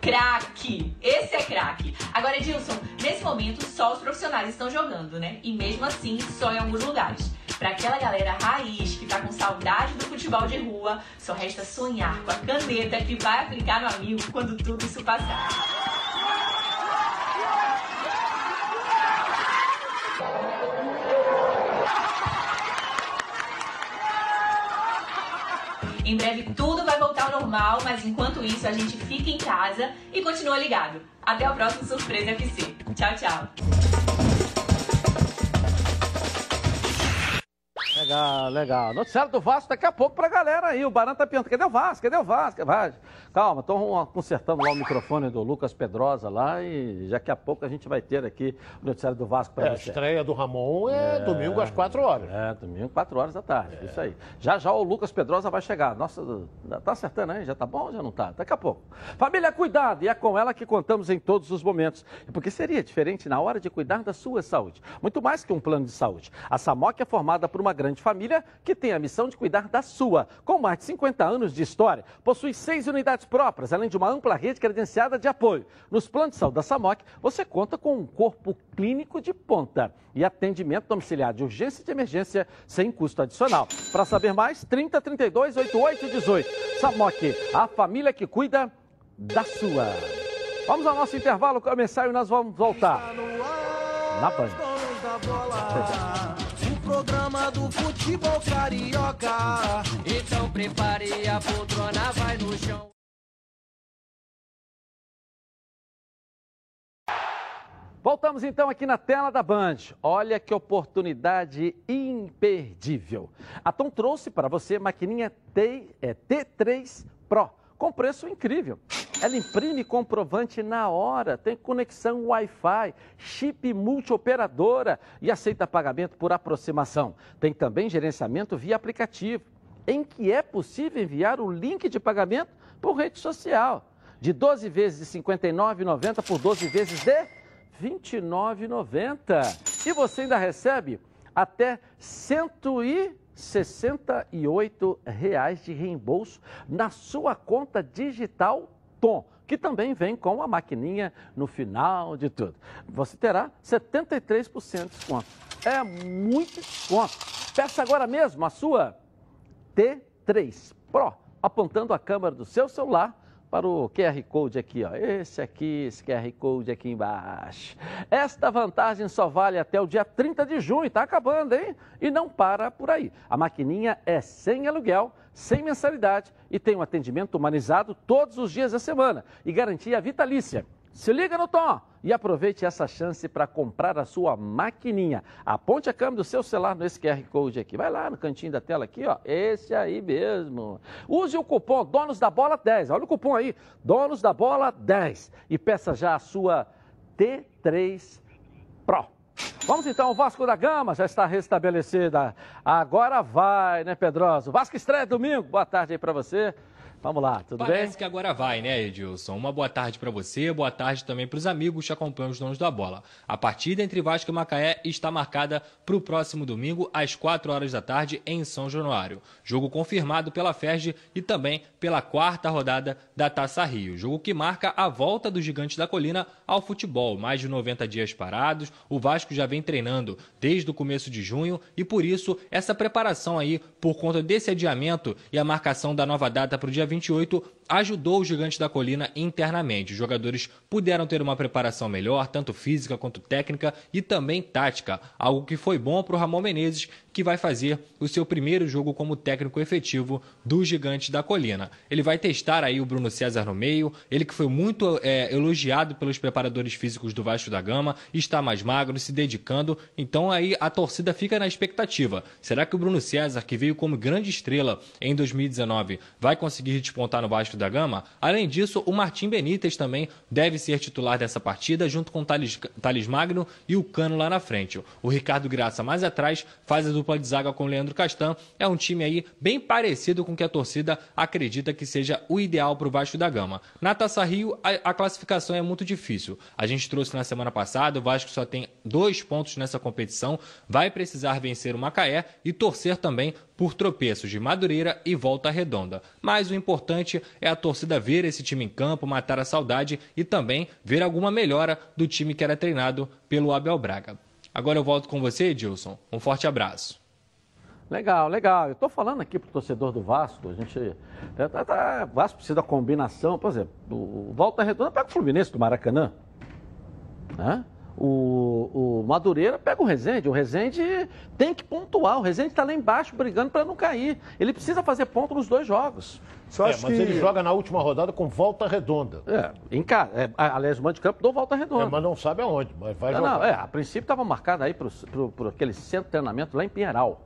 Craque! Esse é craque! Agora, Edilson, nesse momento só os profissionais estão jogando, né? E mesmo assim, só em alguns lugares. Para aquela galera raiz que tá com saudade do futebol de rua, só resta sonhar com a caneta que vai aplicar no amigo quando tudo isso passar. Em breve tudo vai voltar ao normal, mas enquanto isso a gente fica em casa e continua ligado. Até o próximo Surpresa FC. Tchau, tchau. Legal, legal. Noticiário do Vasco daqui a pouco pra galera aí. O Barão tá perguntando, cadê o Vasco? Cadê o Vasco? Vai. Calma, estão consertando lá o microfone do Lucas Pedrosa lá e daqui a pouco a gente vai ter aqui o noticiário do Vasco para É, a você. estreia do Ramon é, domingo às 4 horas. É, domingo, 4 horas da tarde. Isso aí. Já já o Lucas Pedrosa vai chegar. Nossa, tá acertando aí? Já tá bom ou já não tá? Daqui a pouco. Família, cuidado! E é com ela que contamos em todos os momentos. E porque seria diferente na hora de cuidar da sua saúde. Muito mais que um plano de saúde. A Samok é formada por uma grande família que tem a missão de cuidar da sua. Com mais de 50 anos de história, possui seis unidades próprias, além de uma ampla rede credenciada de apoio. Nos planos de saúde da Samok, você conta com um corpo clínico de ponta e atendimento domiciliar de urgência e de emergência sem custo adicional. Para saber mais, 30 32 88 18. Samok, a família que cuida da sua. Vamos ao nosso intervalo comercial e nós vamos voltar na Band. Programa do futebol carioca. Então prepare a poltrona, vai no chão. Voltamos então aqui na tela da Band. Olha que oportunidade imperdível. A Tom trouxe para você maquininha T, é, T3 Pro com preço incrível. Ela imprime comprovante na hora, tem conexão Wi-Fi, chip multioperadora e aceita pagamento por aproximação. Tem também gerenciamento via aplicativo, em que é possível enviar o link de pagamento por rede social. De 12 vezes de R$ 59,90 por 12 vezes de R$ 29,90. E você ainda recebe até 168 reais de reembolso na sua conta digital Tom, que também vem com a maquininha no final de tudo. Você terá 73% de desconto. É muito desconto. Peça agora mesmo a sua T3 Pro, apontando a câmera do seu celular para o QR Code aqui, ó. Esse aqui, esse QR Code aqui embaixo. Esta vantagem só vale até o dia 30 de junho, tá acabando, hein? E não para por aí. A maquininha é sem aluguel, sem mensalidade e tem um atendimento humanizado todos os dias da semana e garantia vitalícia. Se liga no Tom e aproveite essa chance para comprar a sua maquininha. Aponte a câmera do seu celular nesse QR Code aqui. Vai lá no cantinho da tela aqui, ó. Esse aí mesmo. Use o cupom Donos da Bola 10. Olha o cupom aí, Donos da Bola 10 e peça já a sua T3 Pro. Vamos então, o Vasco da Gama já está restabelecida. Agora vai, né, Pedroso? Vasco estreia domingo. Boa tarde aí para você. Vamos lá, tudo Parece bem? que agora vai, né, Edilson? Uma boa tarde para você, boa tarde também para os amigos que acompanham os donos da bola. A partida entre Vasco e Macaé está marcada para o próximo domingo, às 4 horas da tarde, em São Januário. Jogo confirmado pela Ferge e também pela quarta rodada da Taça Rio. Jogo que marca a volta do Gigante da Colina ao futebol. Mais de 90 dias parados, o Vasco já vem treinando desde o começo de junho e por isso essa preparação aí, por conta desse adiamento e a marcação da nova data para o dia 28, ajudou o Gigante da Colina internamente. Os jogadores puderam ter uma preparação melhor, tanto física quanto técnica e também tática, algo que foi bom para o Ramon Menezes, que vai fazer o seu primeiro jogo como técnico efetivo do Gigante da Colina. Ele vai testar aí o Bruno César no meio, ele que foi muito é, elogiado pelos preparadores físicos do Vasco da Gama, está mais magro, se dedicando, então aí a torcida fica na expectativa. Será que o Bruno César, que veio como grande estrela em 2019, vai conseguir despontar no Vasco da Gama? Além disso, o Martim Benítez também deve ser titular dessa partida, junto com o Thales, Thales Magno e o Cano lá na frente. O Ricardo Graça mais atrás faz a dupla de zaga com o Leandro Castan. É um time aí bem parecido com o que a torcida acredita que seja o ideal para o Vasco da Gama. Na Taça Rio, a, a classificação é muito difícil. A gente trouxe na semana passada, o Vasco só tem dois pontos nessa competição, vai precisar vencer o Macaé e torcer também por tropeços de Madureira e Volta Redonda. Mas o importante é a torcida ver esse time em campo, matar a saudade e também ver alguma melhora do time que era treinado pelo Abel Braga. Agora eu volto com você, Edilson. Um forte abraço. Legal, legal. Eu estou falando aqui para o torcedor do Vasco, a gente. Tá, tá, tá, o Vasco precisa da combinação. Por exemplo, o Volta Redonda pega o Fluminense do Maracanã. Né? O, o Madureira pega o Rezende. O Rezende tem que pontuar. O Rezende está lá embaixo brigando para não cair. Ele precisa fazer ponto nos dois jogos. Só é, mas que... ele joga na última rodada com volta redonda. É, em casa. É, aliás, o mando de campo do volta redonda. É, mas não sabe aonde, mas vai não, jogar. Não, é, a princípio estava marcado aí para aquele centro de treinamento lá em Pinheiral.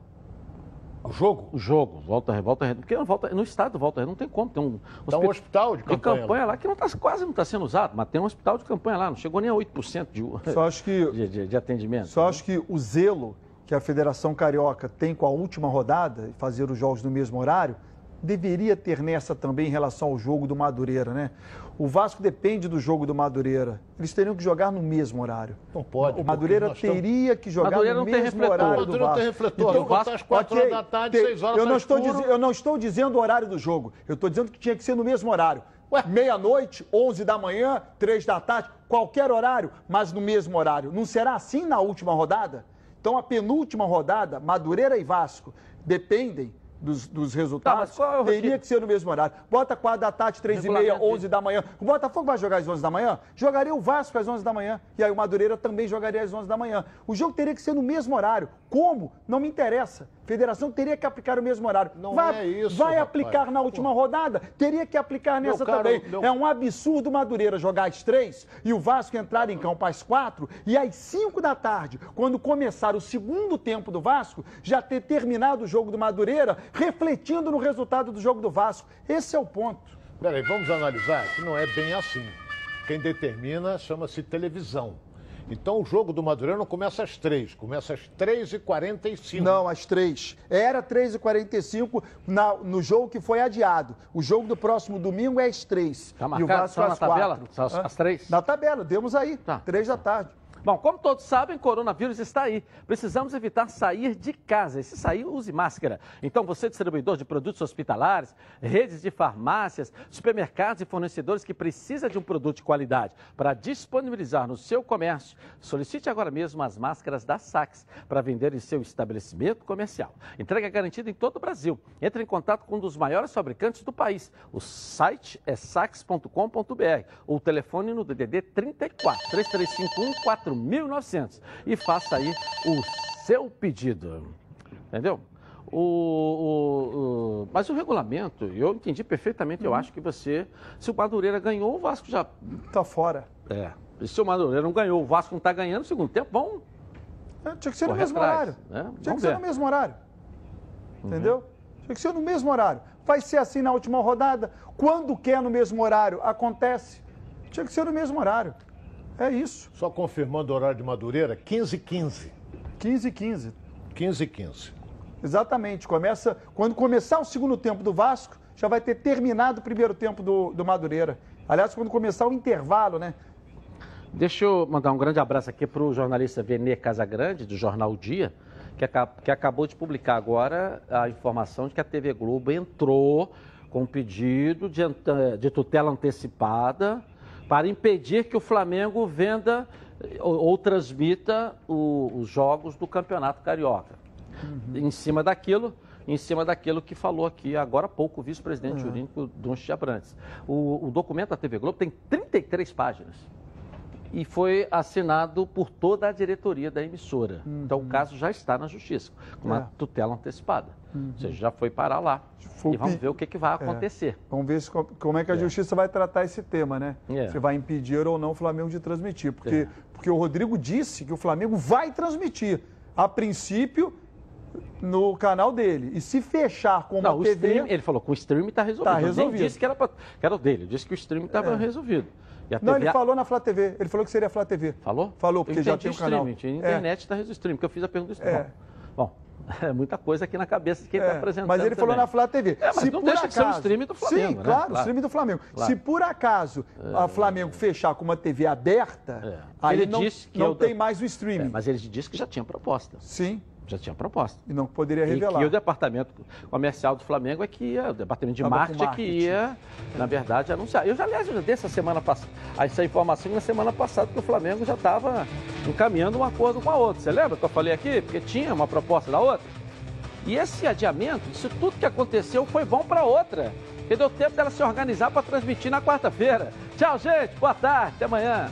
O jogo? O jogo, volta, volta porque volta, no estado volta não tem como. Tem um, tá um hospital de campanha, de campanha lá. lá que não tá, quase não está sendo usado, mas tem um hospital de campanha lá, não chegou nem a 8% de, só acho que, de, de, de atendimento. Só né? acho que o zelo que a Federação Carioca tem com a última rodada, fazer os jogos no mesmo horário, deveria ter nessa também em relação ao jogo do Madureira, né? O Vasco depende do jogo do Madureira. Eles teriam que jogar no mesmo horário. Não pode. O Madureira teria estamos... que jogar Madureira no mesmo horário Madureira do Vasco. não tem refletor. Então, o Vasco às 4 okay, horas da tarde, 6 horas eu não, estou diz... eu não estou dizendo o horário do jogo. Eu estou dizendo que tinha que ser no mesmo horário. Meia-noite, 11 da manhã, 3 da tarde, qualquer horário, mas no mesmo horário. Não será assim na última rodada? Então, a penúltima rodada, Madureira e Vasco, dependem dos, dos resultados, tá, é teria que ser no mesmo horário. Bota 4 da tarde, 3 e meia, 11 da manhã. O Botafogo vai jogar às 11 da manhã? Jogaria o Vasco às 11 da manhã. E aí o Madureira também jogaria às 11 da manhã. O jogo teria que ser no mesmo horário. Como? Não me interessa. Federação teria que aplicar o mesmo horário. Não vai, é isso. Vai rapaz. aplicar na última rodada? Teria que aplicar nessa caro, também. Meu... É um absurdo Madureira jogar às três e o Vasco entrar em campo às quatro e às cinco da tarde, quando começar o segundo tempo do Vasco, já ter terminado o jogo do Madureira, refletindo no resultado do jogo do Vasco. Esse é o ponto. Peraí, vamos analisar que não é bem assim. Quem determina chama-se televisão. Então o jogo do Madureira não começa às três, começa às 3h45. Não, às três. Era 3h45 no jogo que foi adiado. O jogo do próximo domingo é às três. Tá marcado, e o Vasco às na tabela? Quatro. Às três? Na tabela, demos aí. Tá. Três da tarde. Bom, como todos sabem, coronavírus está aí. Precisamos evitar sair de casa. E se sair, use máscara. Então, você, distribuidor de produtos hospitalares, redes de farmácias, supermercados e fornecedores que precisa de um produto de qualidade para disponibilizar no seu comércio, solicite agora mesmo as máscaras da Sax para vender em seu estabelecimento comercial. Entrega garantida em todo o Brasil. Entre em contato com um dos maiores fabricantes do país. O site é sax.com.br o telefone no DDD 34 3351 4 1900 e faça aí o seu pedido. Entendeu? O, o, o, mas o regulamento, eu entendi perfeitamente, eu uhum. acho que você, se o Madureira ganhou, o Vasco já... Está fora. É, e se o Madureira não ganhou, o Vasco não está ganhando no segundo tempo, vamos... É, tinha que ser no mesmo atrás, horário. Né? Tinha vamos que ser no mesmo horário. Uhum. Entendeu? Tinha que ser no mesmo horário. Vai ser assim na última rodada. Quando quer no mesmo horário, acontece. Tinha que ser no mesmo horário. É isso. Só confirmando o horário de Madureira, 15 15 15 15 15 15 Exatamente. Começa, quando começar o segundo tempo do Vasco, já vai ter terminado o primeiro tempo do, do Madureira. Aliás, quando começar o intervalo, né? Deixa eu mandar um grande abraço aqui para o jornalista Venê Casagrande, do Jornal Dia, que, que acabou de publicar agora a informação de que a TV Globo entrou com um pedido de, de tutela antecipada para impedir que o Flamengo venda ou, ou transmita o, os jogos do Campeonato Carioca. Uhum. Em cima daquilo, em cima daquilo que falou aqui agora há pouco o vice-presidente uhum. jurídico Dunche Abrantes. O, o documento da TV Globo tem 33 páginas e foi assinado por toda a diretoria da emissora. Uhum. Então o caso já está na justiça, com uma é. tutela antecipada. Uhum. Ou seja, já foi parar lá. Foi e vamos ver o que, que vai é. acontecer. É. Vamos ver como é que a é. justiça vai tratar esse tema, né? É. Se vai impedir ou não o Flamengo de transmitir. Porque, é. porque o Rodrigo disse que o Flamengo vai transmitir. A princípio, no canal dele. E se fechar com uma não, TV... Stream, ele falou que o stream está resolvido. Tá resolvido. Nem disse que era, pra, que era o dele, disse que o stream estava é. resolvido. Não, ele falou na Flá TV. Ele falou que seria a Flá TV. Falou? Falou, porque já tem o canal. A internet está é. resolvido stream, porque eu fiz a pergunta do stream. É. Bom, é muita coisa aqui na cabeça de quem está é, apresentando. Mas ele também. falou na Flá TV. É, mas se não deixa acaso, de ser o stream do Flamengo. Sim, né? claro, claro, o stream do Flamengo. Claro. Se por acaso é. a Flamengo fechar com uma TV aberta, é. aí ele não, disse que não eu... tem mais o streaming. É, mas ele disse que já tinha proposta. Sim. Já tinha proposta. E não poderia revelar. E que o departamento comercial do Flamengo é que ia, o departamento de marketing, marketing, é que ia, na verdade, anunciar. Eu já, aliás, eu dei essa semana passada, essa informação na semana passada que o Flamengo já estava encaminhando um acordo com a outra. Você lembra que eu falei aqui? Porque tinha uma proposta da outra. E esse adiamento, isso tudo que aconteceu foi bom para outra, que deu tempo dela se organizar para transmitir na quarta-feira. Tchau, gente. Boa tarde. Até amanhã.